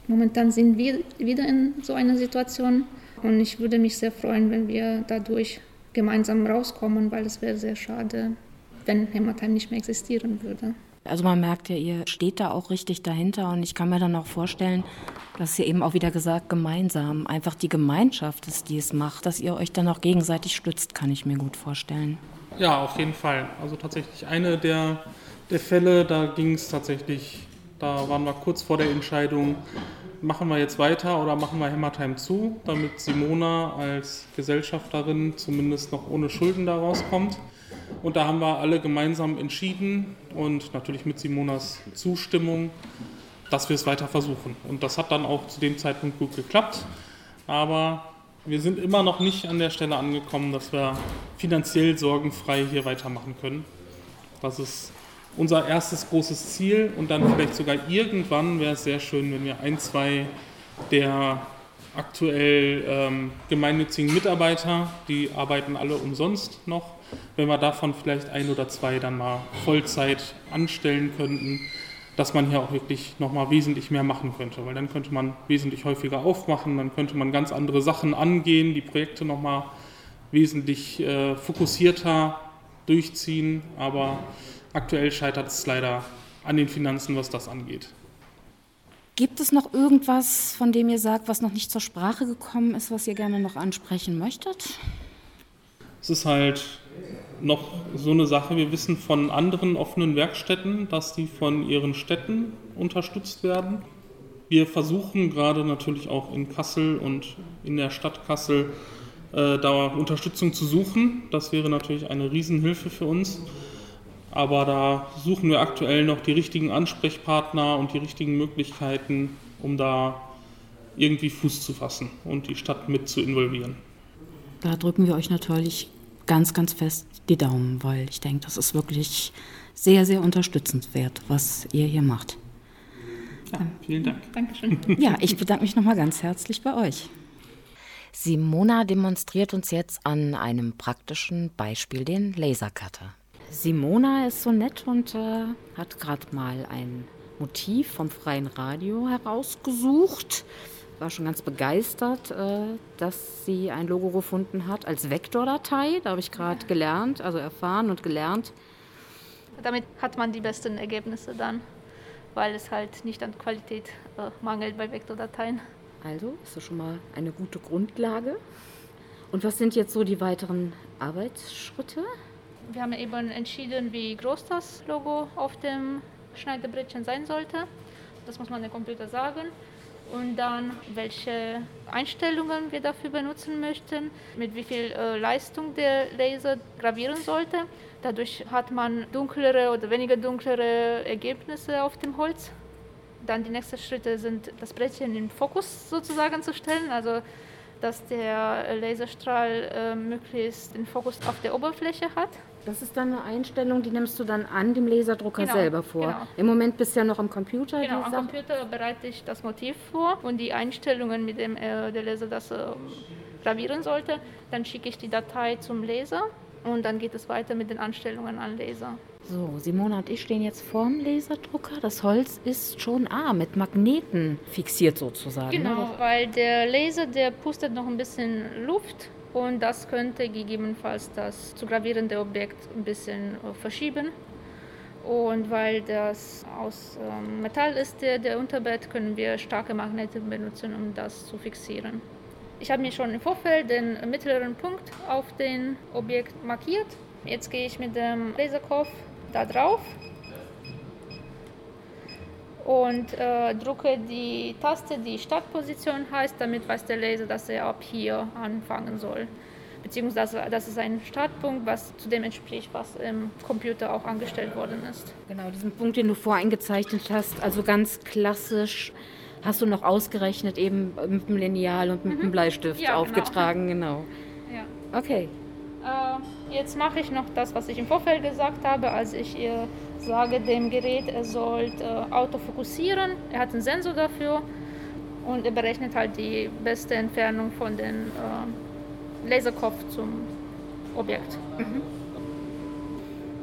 Momentan sind wir wieder in so einer Situation und ich würde mich sehr freuen, wenn wir dadurch gemeinsam rauskommen, weil es wäre sehr schade, wenn Hämatheim nicht mehr existieren würde. Also man merkt ja, ihr steht da auch richtig dahinter und ich kann mir dann auch vorstellen, dass ihr eben auch wieder gesagt, gemeinsam, einfach die Gemeinschaft ist, die es macht, dass ihr euch dann auch gegenseitig stützt, kann ich mir gut vorstellen. Ja, auf jeden Fall. Also tatsächlich eine der, der Fälle, da ging es tatsächlich Da waren wir kurz vor der Entscheidung, machen wir jetzt weiter oder machen wir Hammertime zu, damit Simona als Gesellschafterin zumindest noch ohne Schulden da rauskommt. Und da haben wir alle gemeinsam entschieden und natürlich mit Simonas Zustimmung, dass wir es weiter versuchen. Und das hat dann auch zu dem Zeitpunkt gut geklappt. Aber wir sind immer noch nicht an der Stelle angekommen, dass wir finanziell sorgenfrei hier weitermachen können. Das ist unser erstes großes Ziel und dann vielleicht sogar irgendwann wäre es sehr schön, wenn wir ein, zwei der aktuell ähm, gemeinnützigen Mitarbeiter, die arbeiten alle umsonst noch, wenn wir davon vielleicht ein oder zwei dann mal Vollzeit anstellen könnten, dass man hier auch wirklich nochmal wesentlich mehr machen könnte, weil dann könnte man wesentlich häufiger aufmachen, dann könnte man ganz andere Sachen angehen, die Projekte nochmal wesentlich äh, fokussierter durchziehen, aber aktuell scheitert es leider an den Finanzen, was das angeht. Gibt es noch irgendwas, von dem ihr sagt, was noch nicht zur Sprache gekommen ist, was ihr gerne noch ansprechen möchtet? Es ist halt noch so eine Sache, wir wissen von anderen offenen Werkstätten, dass die von ihren Städten unterstützt werden. Wir versuchen gerade natürlich auch in Kassel und in der Stadt Kassel äh, da Unterstützung zu suchen. Das wäre natürlich eine Riesenhilfe für uns. Aber da suchen wir aktuell noch die richtigen Ansprechpartner und die richtigen Möglichkeiten, um da irgendwie Fuß zu fassen und die Stadt mit zu involvieren. Da drücken wir euch natürlich ganz, ganz fest die Daumen, weil ich denke, das ist wirklich sehr, sehr unterstützenswert, was ihr hier macht. Ja, vielen Dank. Dankeschön. Ja, ich bedanke mich nochmal ganz herzlich bei euch. Simona demonstriert uns jetzt an einem praktischen Beispiel den Lasercutter. Simona ist so nett und äh, hat gerade mal ein Motiv vom freien Radio herausgesucht. War schon ganz begeistert, äh, dass sie ein Logo gefunden hat als Vektordatei. Da habe ich gerade gelernt, also erfahren und gelernt. Damit hat man die besten Ergebnisse dann, weil es halt nicht an Qualität äh, mangelt bei Vektordateien. Also ist das schon mal eine gute Grundlage. Und was sind jetzt so die weiteren Arbeitsschritte? Wir haben eben entschieden, wie groß das Logo auf dem Schneiderbrettchen sein sollte. Das muss man dem Computer sagen. Und dann, welche Einstellungen wir dafür benutzen möchten, mit wie viel äh, Leistung der Laser gravieren sollte. Dadurch hat man dunklere oder weniger dunklere Ergebnisse auf dem Holz. Dann die nächsten Schritte sind, das Brettchen in Fokus sozusagen zu stellen. Also dass der Laserstrahl äh, möglichst den Fokus auf der Oberfläche hat. Das ist dann eine Einstellung, die nimmst du dann an dem Laserdrucker Genau, selber vor. genau. Im Moment bist du ja noch am Computer. Genau, am Sachen- Computer bereite ich das Motiv vor und die Einstellungen, mit dem äh, der Laser das äh, gravieren sollte. Dann schicke ich die Datei zum Laser und dann geht es weiter mit den Anstellungen an Laser. So, Simone und ich stehen jetzt vorm Laserdrucker. Das Holz ist schon ah, mit Magneten fixiert sozusagen. Genau, Ne? weil der Laser, der pustet noch ein bisschen Luft und das könnte gegebenenfalls das zu gravierende Objekt ein bisschen äh, verschieben. Und weil das aus ähm, Metall ist, der, der Unterbett, können wir starke Magnete benutzen, um das zu fixieren. Ich habe mir schon im Vorfeld den mittleren Punkt auf den Objekt markiert. Jetzt gehe ich mit dem Laserkopf da drauf und äh, drücke die Taste, die Startposition heißt, damit weiß der Laser, dass er ab hier anfangen soll. Beziehungsweise das ist ein Startpunkt, was zu dem entspricht, was im Computer auch angestellt worden ist. Genau, diesen Punkt, den du voreingezeichnet hast, also ganz klassisch, hast du noch ausgerechnet, eben mit dem Lineal und mit dem Bleistift Mhm. Ja, genau. aufgetragen, genau. Ja. Okay. Äh, jetzt mache ich noch das, was ich im Vorfeld gesagt habe. Also ich äh, sage dem Gerät, er soll äh, autofokussieren. Er hat einen Sensor dafür und er berechnet halt die beste Entfernung von dem äh, Laserkopf zum Objekt.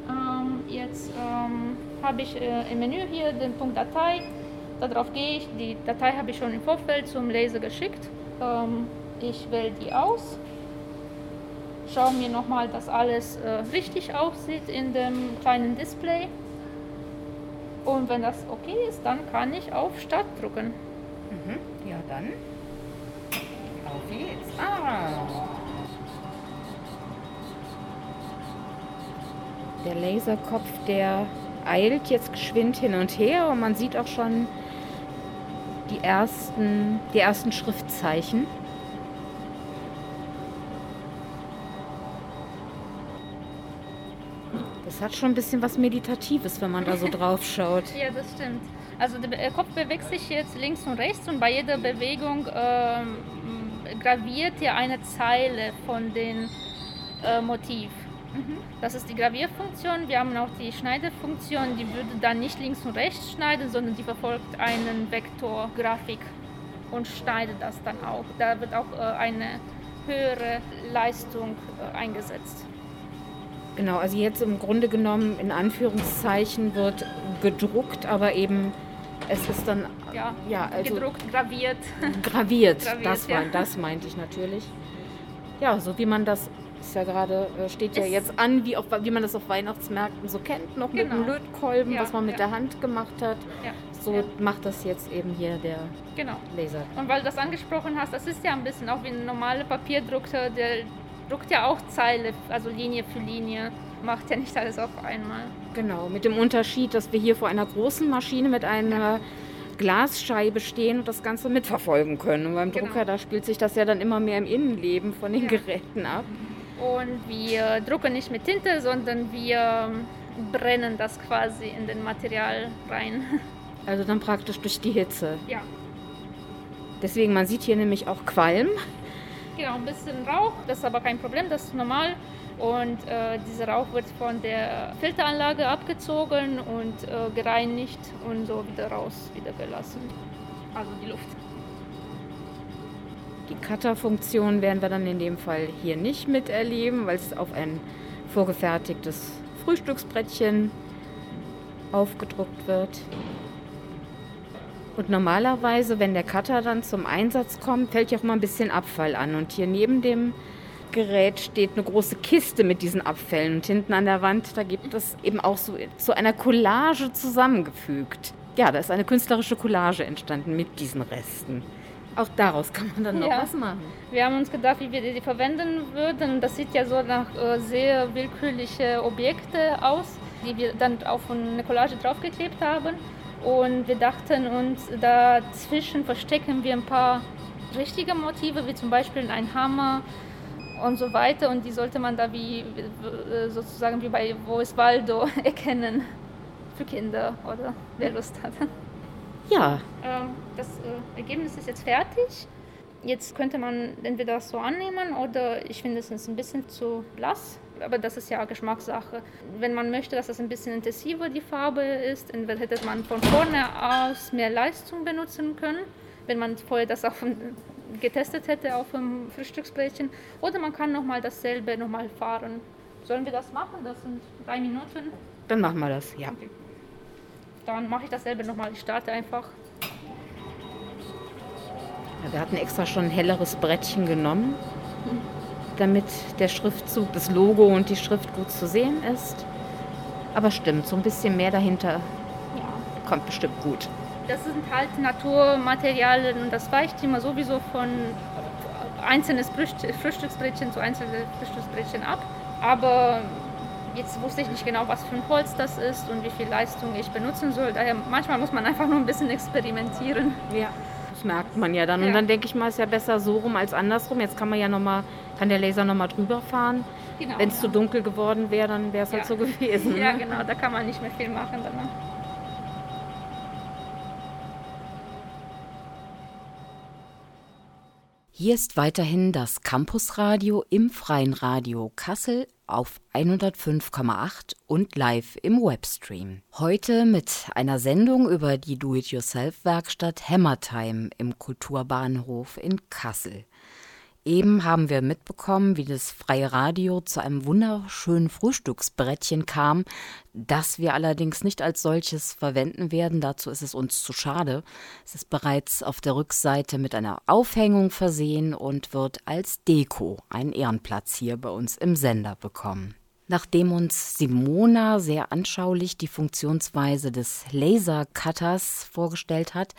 Ähm, jetzt ähm, habe ich äh, im Menü hier den Punkt Datei. Darauf gehe ich. Die Datei habe ich schon im Vorfeld zum Laser geschickt. Ähm, ich wähle die aus schaue mir nochmal, dass alles äh, richtig aussieht in dem kleinen Display. Und wenn das okay ist, dann kann ich auf Start drücken. Ja, dann. Auf geht's. Ah. Der Laserkopf, der eilt jetzt geschwind hin und her und man sieht auch schon die ersten, die ersten Schriftzeichen. Das hat schon ein bisschen was Meditatives, wenn man da so drauf schaut. Ja, das stimmt. Also der Kopf bewegt sich jetzt links und rechts und bei jeder Bewegung ähm, graviert ja eine Zeile von dem äh, Motiv. Mhm. Das ist die Gravierfunktion. Wir haben auch die Schneidefunktion, die würde dann nicht links und rechts schneiden, sondern die verfolgt einen Vektorgrafik und schneidet das dann auch. Da wird auch äh, eine höhere Leistung äh, eingesetzt. Genau, also jetzt im Grunde genommen in Anführungszeichen wird gedruckt, aber eben es ist dann ja, ja also gedruckt, graviert. Graviert, graviert das, war, ja. das meinte ich natürlich. Ja, so wie man das ist ja gerade, äh, steht ja es jetzt an, wie, auf, wie man das auf Weihnachtsmärkten so kennt, noch genau. mit dem Lötkolben, ja, was man mit der Hand gemacht hat. So macht das jetzt eben hier der genau. Laser. Und weil du das angesprochen hast, das ist ja ein bisschen auch wie ein normaler Papierdrucker, der druckt ja auch Zeile, also Linie für Linie, macht ja nicht alles auf einmal. Genau, mit dem Unterschied, dass wir hier vor einer großen Maschine mit einer Glasscheibe stehen und das Ganze mitverfolgen können. Und beim genau. Drucker, da spielt sich das ja dann immer mehr im Innenleben von den ja. Geräten ab. Und wir drucken nicht mit Tinte, sondern wir brennen das quasi in den Material rein. Also dann praktisch durch die Hitze. Ja. Deswegen, man sieht hier nämlich auch Qualm. Genau, ein bisschen Rauch, das ist aber kein Problem, das ist normal. Und äh, dieser Rauch wird von der Filteranlage abgezogen und äh, gereinigt und so wieder raus, wieder gelassen. Also die Luft. Die Cutter-Funktion werden wir dann in dem Fall hier nicht miterleben, weil es auf ein vorgefertigtes Frühstücksbrettchen aufgedruckt wird. Und normalerweise, wenn der Cutter dann zum Einsatz kommt, fällt ja auch mal ein bisschen Abfall an. Und hier neben dem Gerät steht eine große Kiste mit diesen Abfällen und hinten an der Wand, da gibt es eben auch so zu einer Collage zusammengefügt. Ja, da ist eine künstlerische Collage entstanden mit diesen Resten. Auch daraus kann man dann noch ja. was machen. Wir haben uns gedacht, wie wir die verwenden würden. Das sieht ja so nach äh, sehr willkürliche Objekte aus, die wir dann auf eine Collage draufgeklebt haben. Und wir dachten uns, dazwischen verstecken wir ein paar richtige Motive, wie zum Beispiel ein Hammer, und so weiter. Und die sollte man da wie sozusagen wie bei Wo ist Waldo erkennen für Kinder oder wer Lust hat. Ja. Ähm, das äh, Ergebnis ist jetzt fertig. Jetzt könnte man entweder das so annehmen oder ich finde es ist ein bisschen zu blass. Aber das ist ja Geschmackssache. Wenn man möchte, dass es ein bisschen intensiver die Farbe ist, entweder hätte man von vorne aus mehr Leistung benutzen können, wenn man vorher das auch getestet hätte auf dem Frühstücksbrötchen. Oder man kann nochmal dasselbe nochmal fahren. Sollen wir das machen? Das sind drei Minuten. Dann machen wir das, ja. Okay. Dann mache ich dasselbe nochmal. Ich starte einfach. Ja, wir hatten extra schon ein helleres Brettchen genommen, damit der Schriftzug, das Logo und die Schrift gut zu sehen ist. Aber stimmt, so ein bisschen mehr dahinter ja. kommt bestimmt gut. Das sind halt Naturmaterialien und das weicht immer sowieso von einzelnes Frühstücksbrettchen zu einzelnen Frühstücksbrettchen ab. Aber jetzt wusste ich nicht genau, was für ein Holz das ist und wie viel Leistung ich benutzen soll. Daher manchmal muss man einfach nur ein bisschen experimentieren. Ja. Das merkt man ja dann. Ja. Und dann denke ich mal, ist ja besser so rum als andersrum. Jetzt kann man ja noch mal, kann der Laser nochmal drüber fahren. Genau, Wenn es ja. zu dunkel geworden wäre, dann wäre es halt ja. halt so gewesen. Ja, ne? genau, da kann man nicht mehr viel machen danach. Hier ist weiterhin das Campusradio im Freien Radio Kassel auf 105,8 und live im Webstream. Heute mit einer Sendung über die Do-it-yourself-Werkstatt Hammertime im Kulturbahnhof in Kassel. Eben haben wir mitbekommen, wie das freie Radio zu einem wunderschönen Frühstücksbrettchen kam, das wir allerdings nicht als solches verwenden werden. Dazu ist es uns zu schade. Es ist bereits auf der Rückseite mit einer Aufhängung versehen und wird als Deko einen Ehrenplatz hier bei uns im Sender bekommen. Nachdem uns Simona sehr anschaulich die Funktionsweise des Lasercutters vorgestellt hat,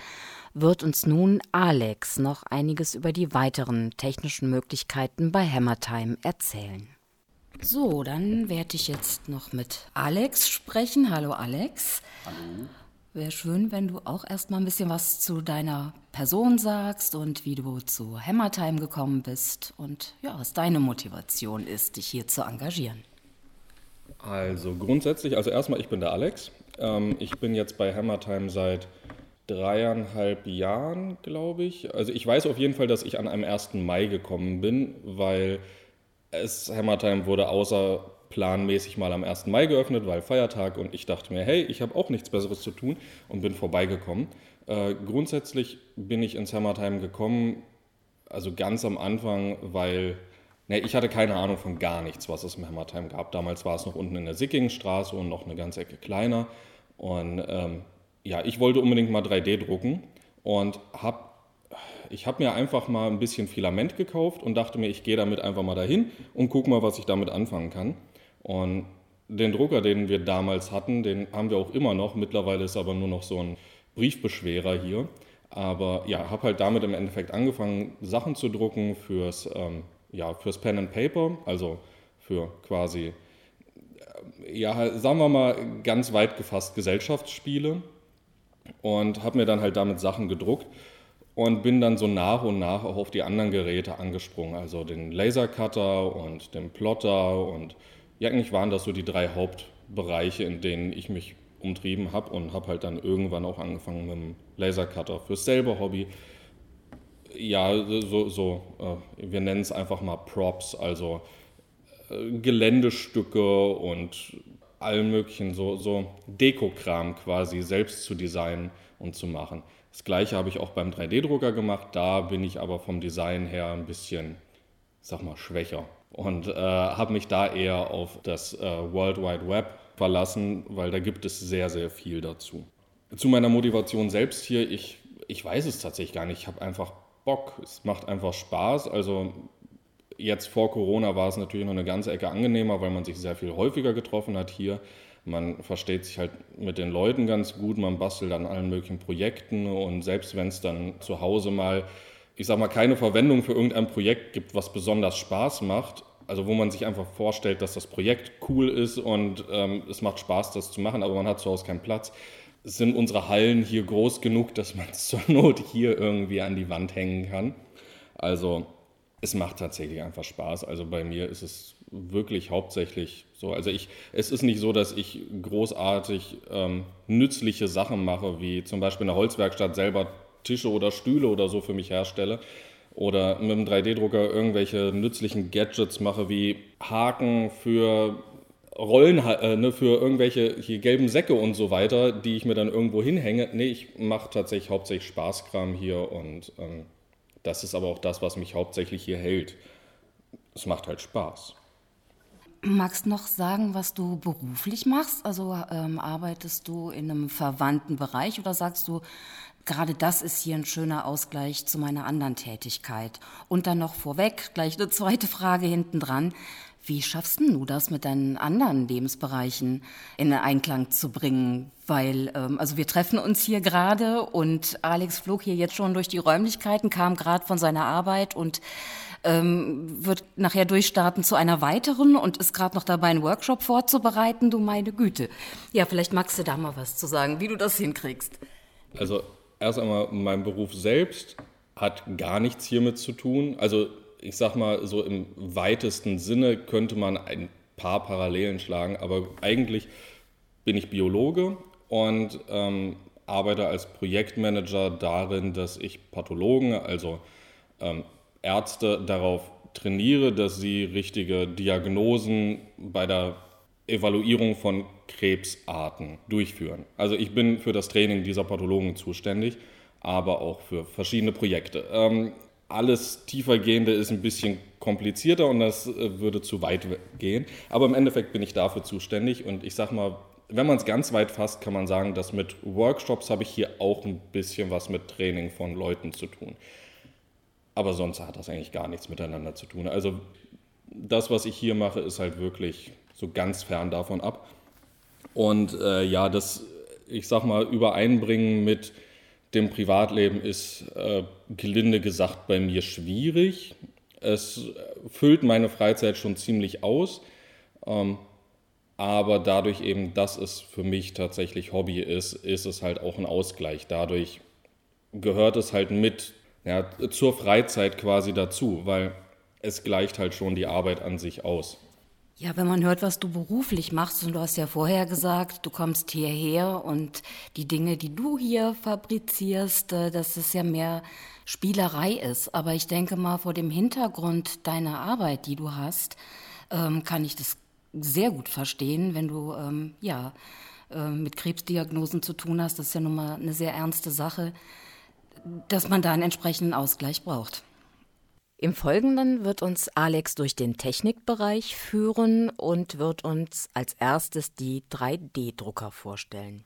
wird uns nun Alex noch einiges über die weiteren technischen Möglichkeiten bei Hammertime erzählen. So, dann werde ich jetzt noch mit Alex sprechen. Hallo Alex. Hallo. Wäre schön, wenn du auch erstmal ein bisschen was zu deiner Person sagst und wie du zu Hammertime gekommen bist und ja, was deine Motivation ist, dich hier zu engagieren. Also grundsätzlich, also erstmal, ich bin der Alex. Ähm, ich bin jetzt bei Hammertime seit dreieinhalb Jahren, glaube ich. Also ich weiß auf jeden Fall, dass ich an einem 1. Mai gekommen bin, weil es Hammertime wurde außerplanmäßig mal am 1. Mai geöffnet, weil Feiertag und ich dachte mir, hey, ich habe auch nichts Besseres zu tun und bin vorbeigekommen. Äh, grundsätzlich bin ich ins Hammertime gekommen, also ganz am Anfang, weil ne, ich hatte keine Ahnung von gar nichts, was es im Hammertime gab. Damals war es noch unten in der Sickingstraße und noch eine ganze Ecke kleiner. Und ähm, ja, ich wollte unbedingt mal 3D drucken und habe ich habe mir einfach mal ein bisschen Filament gekauft und dachte mir, ich gehe damit einfach mal dahin und gucke mal, was ich damit anfangen kann. Und den Drucker, den wir damals hatten, den haben wir auch immer noch. Mittlerweile ist aber nur noch so ein Briefbeschwerer hier. Aber ja, habe halt damit im Endeffekt angefangen, Sachen zu drucken fürs, ähm, ja, fürs Pen and Paper, also für quasi, äh, ja, sagen wir mal ganz weit gefasst Gesellschaftsspiele und habe mir dann halt damit Sachen gedruckt und bin dann so nach und nach auch auf die anderen Geräte angesprungen, also den Lasercutter und den Plotter und ja, eigentlich waren das so die drei Hauptbereiche, in denen ich mich umtrieben habe und habe halt dann irgendwann auch angefangen mit dem Lasercutter fürs selbe Hobby. Ja, so, so äh, wir nennen es einfach mal Props, also äh, Geländestücke und allen möglichen so, so Dekokram quasi selbst zu designen und zu machen. Das gleiche habe ich auch beim 3D-Drucker gemacht, da bin ich aber vom Design her ein bisschen, sag mal, schwächer und äh, habe mich da eher auf das äh, World Wide Web verlassen, weil da gibt es sehr, sehr viel dazu. Zu meiner Motivation selbst hier, ich, ich weiß es tatsächlich gar nicht, ich habe einfach Bock, es macht einfach Spaß, also Jetzt vor Corona war es natürlich noch eine ganze Ecke angenehmer, weil man sich sehr viel häufiger getroffen hat hier. Man versteht sich halt mit den Leuten ganz gut, man bastelt an allen möglichen Projekten und selbst wenn es dann zu Hause mal, ich sag mal, keine Verwendung für irgendein Projekt gibt, was besonders Spaß macht, also wo man sich einfach vorstellt, dass das Projekt cool ist und ähm, es macht Spaß, das zu machen, aber man hat zu Hause keinen Platz, sind unsere Hallen hier groß genug, dass man es zur Not hier irgendwie an die Wand hängen kann. Also es macht tatsächlich einfach Spaß. Also bei mir ist es wirklich hauptsächlich so. Also ich, es ist nicht so, dass ich großartig ähm, nützliche Sachen mache, wie zum Beispiel in der Holzwerkstatt selber Tische oder Stühle oder so für mich herstelle. Oder mit dem 3D-Drucker irgendwelche nützlichen Gadgets mache, wie Haken für Rollen, äh, ne, für irgendwelche hier gelben Säcke und so weiter, die ich mir dann irgendwo hinhänge. Nee, ich mache tatsächlich hauptsächlich Spaßkram hier und ähm, das ist aber auch das, was mich hauptsächlich hier hält. Es macht halt Spaß. Magst noch sagen, was du beruflich machst? Also ähm, arbeitest du in einem verwandten Bereich oder sagst du, gerade das ist hier ein schöner Ausgleich zu meiner anderen Tätigkeit? Und dann noch vorweg, gleich eine zweite Frage hinten dran. Wie schaffst du das mit deinen anderen Lebensbereichen in Einklang zu bringen? Weil, ähm, also wir treffen uns hier gerade und Alex flog hier jetzt schon durch die Räumlichkeiten, kam gerade von seiner Arbeit und ähm, wird nachher durchstarten zu einer weiteren und ist gerade noch dabei, einen Workshop vorzubereiten. Du meine Güte. Ja, vielleicht magst du da mal was zu sagen, wie du das hinkriegst. Also erst einmal, mein Beruf selbst hat gar nichts hiermit zu tun. Also ich sag mal, so im weitesten Sinne könnte man ein paar Parallelen schlagen, aber eigentlich bin ich Biologe und ähm, arbeite als Projektmanager darin, dass ich Pathologen, also ähm, Ärzte, darauf trainiere, dass sie richtige Diagnosen bei der Evaluierung von Krebsarten durchführen. Also ich bin für das Training dieser Pathologen zuständig, aber auch für verschiedene Projekte. Ähm, alles tiefergehende ist ein bisschen komplizierter und das äh, würde zu weit gehen. Aber im Endeffekt bin ich dafür zuständig und ich sag mal, wenn man es ganz weit fasst, kann man sagen, dass mit Workshops habe ich hier auch ein bisschen was mit Training von Leuten zu tun. Aber sonst hat das eigentlich gar nichts miteinander zu tun. Also das, was ich hier mache, ist halt wirklich so ganz fern davon ab. Und äh, ja, das, ich sag mal, übereinbringen mit dem Privatleben ist äh, gelinde gesagt bei mir schwierig. Es füllt meine Freizeit schon ziemlich aus, Ähm, aber dadurch eben, dass es für mich tatsächlich Hobby ist, ist es halt auch ein Ausgleich. Dadurch gehört es halt mit ja, zur Freizeit quasi dazu, weil es gleicht halt schon die Arbeit an sich aus. Ja, wenn man hört, was du beruflich machst, und du hast ja vorher gesagt, du kommst hierher und die Dinge, die du hier fabrizierst, äh, dass es ja mehr Spielerei ist. Aber ich denke mal, vor dem Hintergrund deiner Arbeit, die du hast, ähm, kann ich das sehr gut verstehen, wenn du ähm, ja äh, mit Krebsdiagnosen zu tun hast. Das ist ja nun mal eine sehr ernste Sache, dass man da einen entsprechenden Ausgleich braucht. Im Folgenden wird uns Alex durch den Technikbereich führen und wird uns als erstes die 3D-Drucker vorstellen.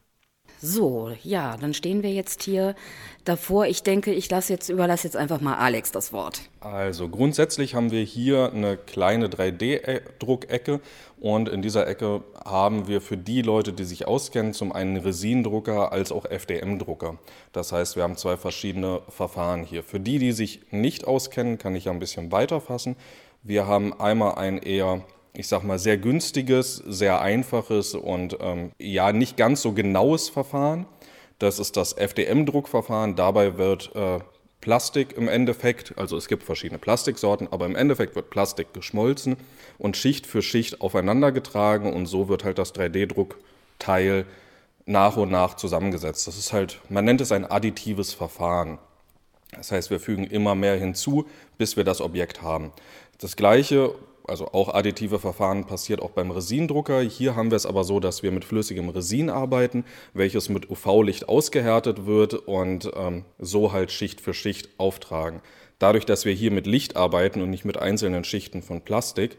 So, ja, dann stehen wir jetzt hier davor. Ich denke, ich lasse jetzt, überlasse jetzt einfach mal Alex das Wort. Also grundsätzlich haben wir hier eine kleine 3D-Druckecke und in dieser Ecke haben wir für die Leute, die sich auskennen, zum einen Resin-Drucker als auch FDM-Drucker. Das heißt, wir haben zwei verschiedene Verfahren hier. Für die, die sich nicht auskennen, kann ich ja ein bisschen weiterfassen. Wir haben einmal ein eher ich sag mal, sehr günstiges, sehr einfaches und ähm, ja nicht ganz so genaues Verfahren. Das ist das FDM-Druckverfahren. Dabei wird äh, Plastik im Endeffekt, also es gibt verschiedene Plastiksorten, aber im Endeffekt wird Plastik geschmolzen und Schicht für Schicht aufeinander getragen und so wird halt das 3D-Druckteil nach und nach zusammengesetzt. Das ist halt, man nennt es ein additives Verfahren. Das heißt, wir fügen immer mehr hinzu, bis wir das Objekt haben. Das gleiche also auch additive Verfahren passiert auch beim Resindrucker. Hier haben wir es aber so, dass wir mit flüssigem Resin arbeiten, welches mit UV-Licht ausgehärtet wird und ähm, so halt Schicht für Schicht auftragen. Dadurch, dass wir hier mit Licht arbeiten und nicht mit einzelnen Schichten von Plastik,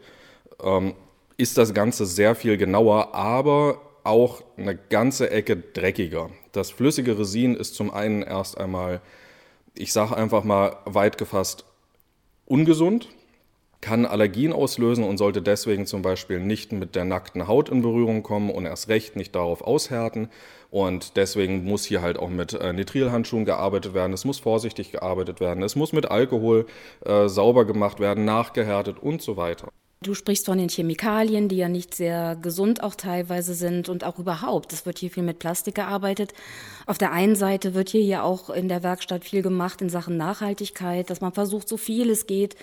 ähm, ist das Ganze sehr viel genauer, aber auch eine ganze Ecke dreckiger. Das flüssige Resin ist zum einen erst einmal, ich sage einfach mal weit gefasst, ungesund kann Allergien auslösen und sollte deswegen zum Beispiel nicht mit der nackten Haut in Berührung kommen und erst recht nicht darauf aushärten. Und deswegen muss hier halt auch mit äh, Nitrilhandschuhen gearbeitet werden. Es muss vorsichtig gearbeitet werden. Es muss mit Alkohol äh, sauber gemacht werden, nachgehärtet und so weiter. Du sprichst von den Chemikalien, die ja nicht sehr gesund auch teilweise sind und auch überhaupt. Es wird hier viel mit Plastik gearbeitet. Auf der einen Seite wird hier ja auch in der Werkstatt viel gemacht in Sachen Nachhaltigkeit, dass man versucht, so viel es geht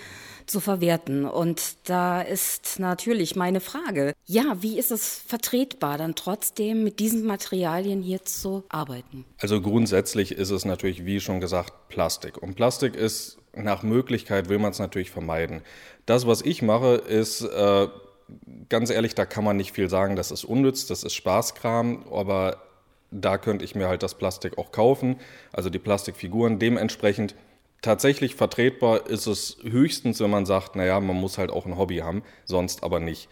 zu verwerten. Und da ist natürlich meine Frage, ja, wie ist es vertretbar, dann trotzdem mit diesen Materialien hier zu arbeiten? Also grundsätzlich ist es natürlich, wie schon gesagt, Plastik. Und Plastik ist nach Möglichkeit will man es natürlich vermeiden. Das, was ich mache, ist äh, ganz ehrlich, da kann man nicht viel sagen. Das ist unnütz, das ist Spaßkram, aber da könnte ich mir halt das Plastik auch kaufen, also die Plastikfiguren. Dementsprechend tatsächlich vertretbar ist es höchstens, wenn man sagt, naja, man muss halt auch ein Hobby haben, sonst aber nicht.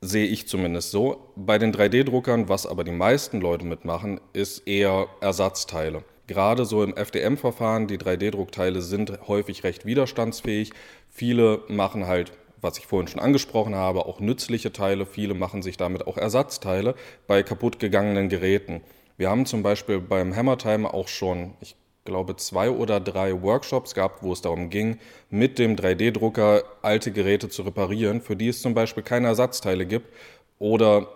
Sehe ich zumindest so. Bei den 3D-Druckern, was aber die meisten Leute mitmachen, ist eher Ersatzteile. Gerade so im FDM-Verfahren, die 3D-Druckteile sind häufig recht widerstandsfähig. Viele machen halt, was ich vorhin schon angesprochen habe, auch nützliche Teile. Viele machen sich damit auch Ersatzteile bei kaputtgegangenen Geräten. Wir haben zum Beispiel beim Hammertime auch schon, ich glaube, zwei oder drei Workshops gehabt, wo es darum ging, mit dem 3D-Drucker alte Geräte zu reparieren, für die es zum Beispiel keine Ersatzteile gibt oder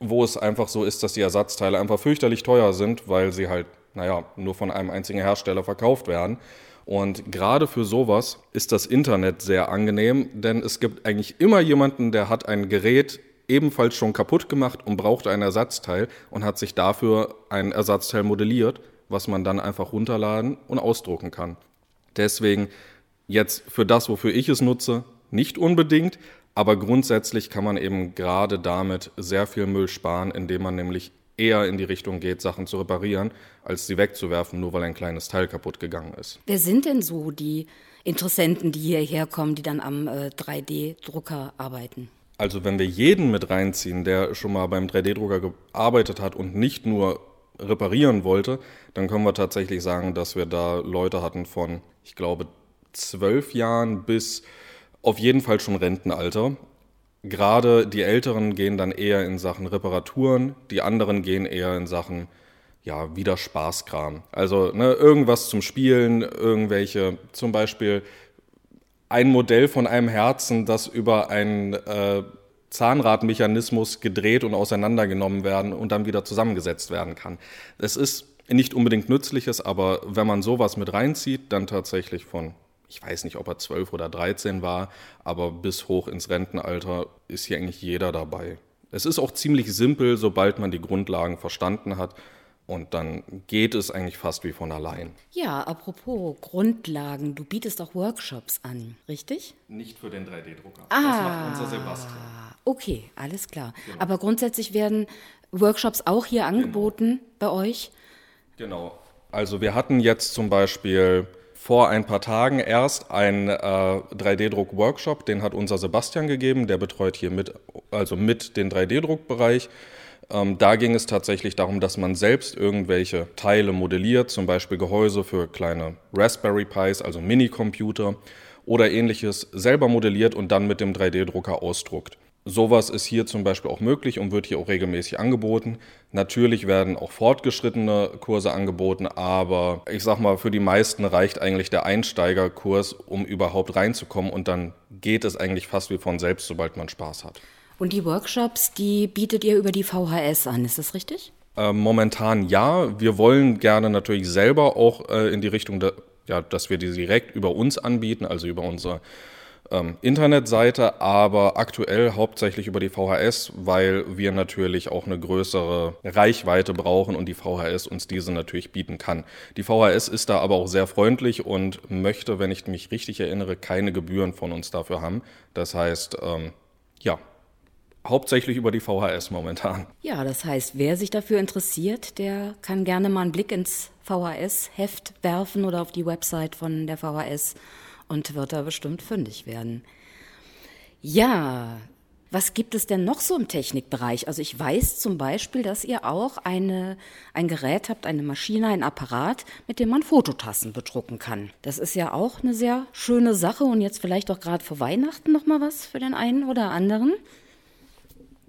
wo es einfach so ist, dass die Ersatzteile einfach fürchterlich teuer sind, weil sie halt naja, nur von einem einzigen Hersteller verkauft werden. Und gerade für sowas ist das Internet sehr angenehm, denn es gibt eigentlich immer jemanden, der hat ein Gerät ebenfalls schon kaputt gemacht und braucht ein Ersatzteil und hat sich dafür ein Ersatzteil modelliert, was man dann einfach runterladen und ausdrucken kann. Deswegen jetzt für das, wofür ich es nutze, nicht unbedingt, aber grundsätzlich kann man eben gerade damit sehr viel Müll sparen, indem man nämlich eher in die Richtung geht, Sachen zu reparieren, als sie wegzuwerfen, nur weil ein kleines Teil kaputt gegangen ist. Wer sind denn so die Interessenten, die hierher kommen, die dann am äh, 3D-Drucker arbeiten? Also wenn wir jeden mit reinziehen, der schon mal beim 3D-Drucker gearbeitet hat und nicht nur reparieren wollte, dann können wir tatsächlich sagen, dass wir da Leute hatten von, ich glaube, zwölf Jahren bis auf jeden Fall schon Rentenalter. Gerade die Älteren gehen dann eher in Sachen Reparaturen, die anderen gehen eher in Sachen ja, wieder Spaßkram. Also ne, irgendwas zum Spielen, irgendwelche, zum Beispiel ein Modell von einem Herzen, das über ein äh, Zahnradmechanismus gedreht und auseinandergenommen werden und dann wieder zusammengesetzt werden kann. Es ist nicht unbedingt nützliches, aber wenn man sowas mit reinzieht, dann tatsächlich von, ich weiß nicht, ob er 12 oder 13 war, aber bis hoch ins Rentenalter ist hier eigentlich jeder dabei. Es ist auch ziemlich simpel, sobald man die Grundlagen verstanden hat. Und dann geht es eigentlich fast wie von allein. Ja, apropos Grundlagen, du bietest auch Workshops an, richtig? Nicht für den 3D-Drucker. Ah, das macht unser Sebastian. Okay, alles klar. Genau. Aber grundsätzlich werden Workshops auch hier genau. angeboten genau. bei euch? Genau. Also wir hatten jetzt zum Beispiel vor ein paar Tagen erst einen äh, 3D-Druck-Workshop, den hat unser Sebastian gegeben, der betreut hier mit, also mit den 3D-Druckbereich. Ähm, da ging es tatsächlich darum, dass man selbst irgendwelche Teile modelliert, zum Beispiel Gehäuse für kleine Raspberry Pis, also Minicomputer oder ähnliches, selber modelliert und dann mit dem 3D-Drucker ausdruckt. Sowas ist hier zum Beispiel auch möglich und wird hier auch regelmäßig angeboten. Natürlich werden auch fortgeschrittene Kurse angeboten, aber ich sag mal, für die meisten reicht eigentlich der Einsteigerkurs, um überhaupt reinzukommen und dann geht es eigentlich fast wie von selbst, sobald man Spaß hat. Und die Workshops, die bietet ihr über die VHS an, ist das richtig? Äh, momentan ja. Wir wollen gerne natürlich selber auch äh, in die Richtung, ja, dass wir die direkt über uns anbieten, also über unsere ähm, Internetseite, aber aktuell hauptsächlich über die VHS, weil wir natürlich auch eine größere Reichweite brauchen und die VHS uns diese natürlich bieten kann. Die VHS ist da aber auch sehr freundlich und möchte, wenn ich mich richtig erinnere, keine Gebühren von uns dafür haben. Das heißt, ähm, ja, hauptsächlich über die VHS momentan. Ja, das heißt, wer sich dafür interessiert, der kann gerne mal einen Blick ins VHS-Heft werfen oder auf die Website von der VHS und wird da bestimmt fündig werden. Ja, was gibt es denn noch so im Technikbereich? Also ich weiß zum Beispiel, dass ihr auch eine, ein Gerät habt, eine Maschine, ein Apparat, mit dem man Fototassen bedrucken kann. Das ist ja auch eine sehr schöne Sache und jetzt vielleicht auch gerade vor Weihnachten noch mal was für den einen oder anderen.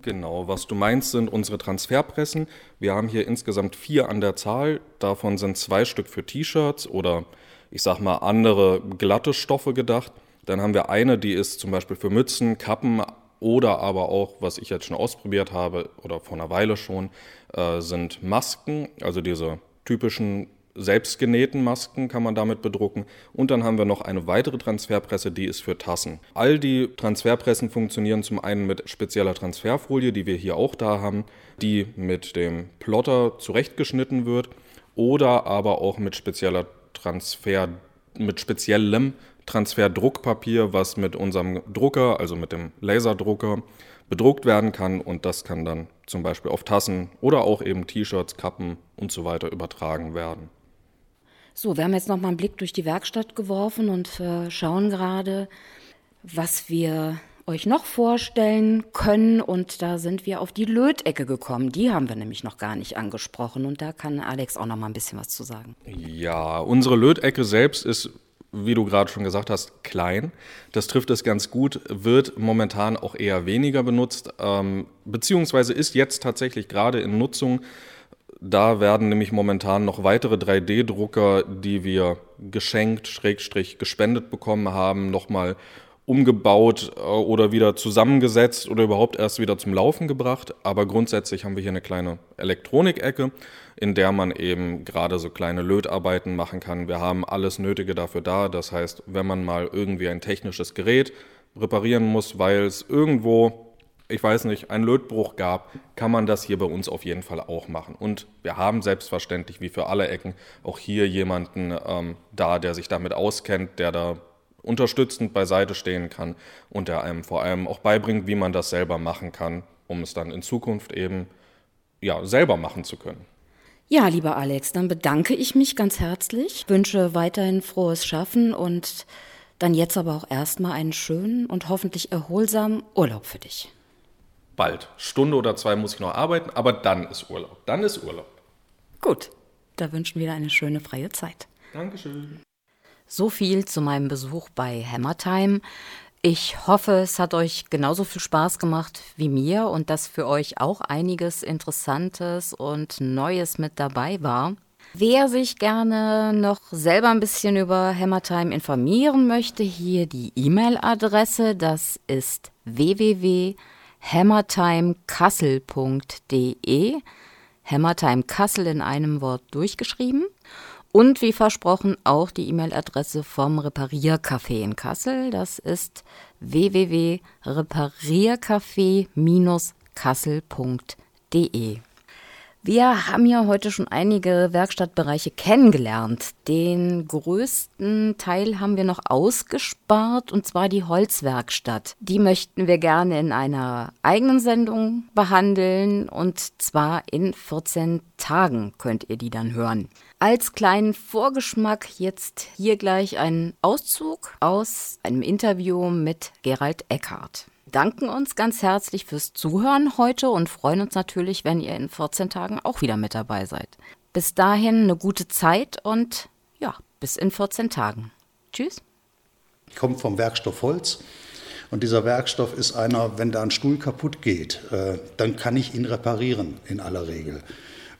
Genau, was du meinst, sind unsere Transferpressen. Wir haben hier insgesamt vier an der Zahl. Davon sind zwei Stück für T-Shirts oder ich sag mal andere glatte Stoffe gedacht. Dann haben wir eine, die ist zum Beispiel für Mützen, Kappen oder aber auch, was ich jetzt schon ausprobiert habe oder vor einer Weile schon, äh, sind Masken, also diese typischen selbstgenähten Masken kann man damit bedrucken. Und dann haben wir noch eine weitere Transferpresse, die ist für Tassen. All die Transferpressen funktionieren zum einen mit spezieller Transferfolie, die wir hier auch da haben, die mit dem Plotter zurechtgeschnitten wird oder aber auch mit spezieller Transfer, mit speziellem Transferdruckpapier, was mit unserem Drucker, also mit dem Laserdrucker, bedruckt werden kann und das kann dann zum Beispiel auf Tassen oder auch eben T-Shirts, Kappen und so weiter übertragen werden. So, wir haben jetzt noch mal einen Blick durch die Werkstatt geworfen und äh, schauen gerade, was wir euch noch vorstellen können. Und da sind wir auf die Lötecke gekommen. Die haben wir nämlich noch gar nicht angesprochen. Und da kann Alex auch noch mal ein bisschen was zu sagen. Ja, unsere Lötecke selbst ist wie du gerade schon gesagt hast, klein. Das trifft es ganz gut, wird momentan auch eher weniger benutzt, ähm, beziehungsweise ist jetzt tatsächlich gerade in Nutzung. Da werden nämlich momentan noch weitere 3D-Drucker, die wir geschenkt, schrägstrich gespendet bekommen haben, nochmal umgebaut äh, oder wieder zusammengesetzt oder überhaupt erst wieder zum Laufen gebracht. Aber grundsätzlich haben wir hier eine kleine Elektronikecke, in der man eben gerade so kleine Lötarbeiten machen kann. Wir haben alles Nötige dafür da. Das heißt, wenn man mal irgendwie ein technisches Gerät reparieren muss, weil es irgendwo ich weiß nicht, einen Lötbruch gab, kann man das hier bei uns auf jeden Fall auch machen. Und wir haben selbstverständlich, wie für alle Ecken, auch hier jemanden ähm, da, der sich damit auskennt, der da unterstützend beiseite stehen kann und der einem vor allem auch beibringt, wie man das selber machen kann, um es dann in Zukunft eben ja, selber machen zu können. Ja, lieber Alex, dann bedanke ich mich ganz herzlich, wünsche weiterhin frohes Schaffen und dann jetzt aber auch erstmal einen schönen und hoffentlich erholsamen Urlaub für dich bald. Stunde oder zwei muss ich noch arbeiten, aber dann ist Urlaub. Dann ist Urlaub. Gut, da wünschen wir eine schöne freie Zeit. Dankeschön. So viel zu meinem Besuch bei Hammertime. Ich hoffe, es hat euch genauso viel Spaß gemacht wie mir und dass für euch auch einiges Interessantes und Neues mit dabei war. Wer sich gerne noch selber ein bisschen über Hammertime informieren möchte, hier die E-Mail-Adresse, das ist www hammertimekassel.de. Hammertime Kassel in einem Wort durchgeschrieben. Und wie versprochen auch die E-Mail-Adresse vom Repariercafé in Kassel. Das ist www.repariercafé-kassel.de. Wir haben ja heute schon einige Werkstattbereiche kennengelernt. Den größten Teil haben wir noch ausgespart, und zwar die Holzwerkstatt. Die möchten wir gerne in einer eigenen Sendung behandeln, und zwar in 14 Tagen könnt ihr die dann hören. Als kleinen Vorgeschmack jetzt hier gleich ein Auszug aus einem Interview mit Gerald Eckhardt danken uns ganz herzlich fürs Zuhören heute und freuen uns natürlich, wenn ihr in 14 Tagen auch wieder mit dabei seid. Bis dahin eine gute Zeit und ja, bis in 14 Tagen. Tschüss. Ich komme vom Werkstoff Holz. Und dieser Werkstoff ist einer, wenn da ein Stuhl kaputt geht, äh, dann kann ich ihn reparieren in aller Regel.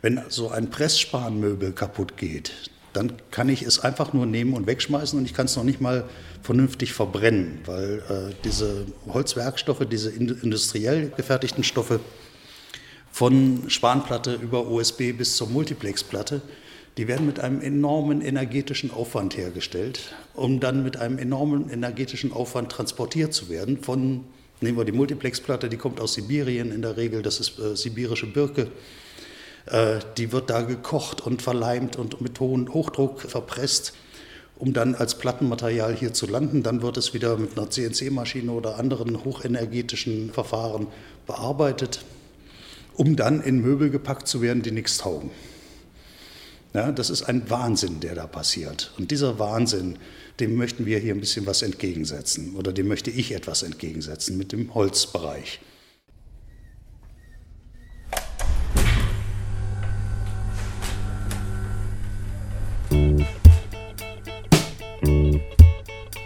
Wenn so ein Pressspanmöbel kaputt geht, dann kann ich es einfach nur nehmen und wegschmeißen und ich kann es noch nicht mal vernünftig verbrennen, weil äh, diese Holzwerkstoffe, diese industriell gefertigten Stoffe von Spanplatte über USB bis zur Multiplexplatte, die werden mit einem enormen energetischen Aufwand hergestellt, um dann mit einem enormen energetischen Aufwand transportiert zu werden. Von, nehmen wir die Multiplexplatte, die kommt aus Sibirien in der Regel, das ist äh, sibirische Birke. Äh, die wird da gekocht und verleimt und mit hohem Hochdruck verpresst um dann als Plattenmaterial hier zu landen. Dann wird es wieder mit einer CNC-Maschine oder anderen hochenergetischen Verfahren bearbeitet, um dann in Möbel gepackt zu werden, die nichts taugen. Ja, das ist ein Wahnsinn, der da passiert. Und dieser Wahnsinn, dem möchten wir hier ein bisschen was entgegensetzen. Oder dem möchte ich etwas entgegensetzen mit dem Holzbereich.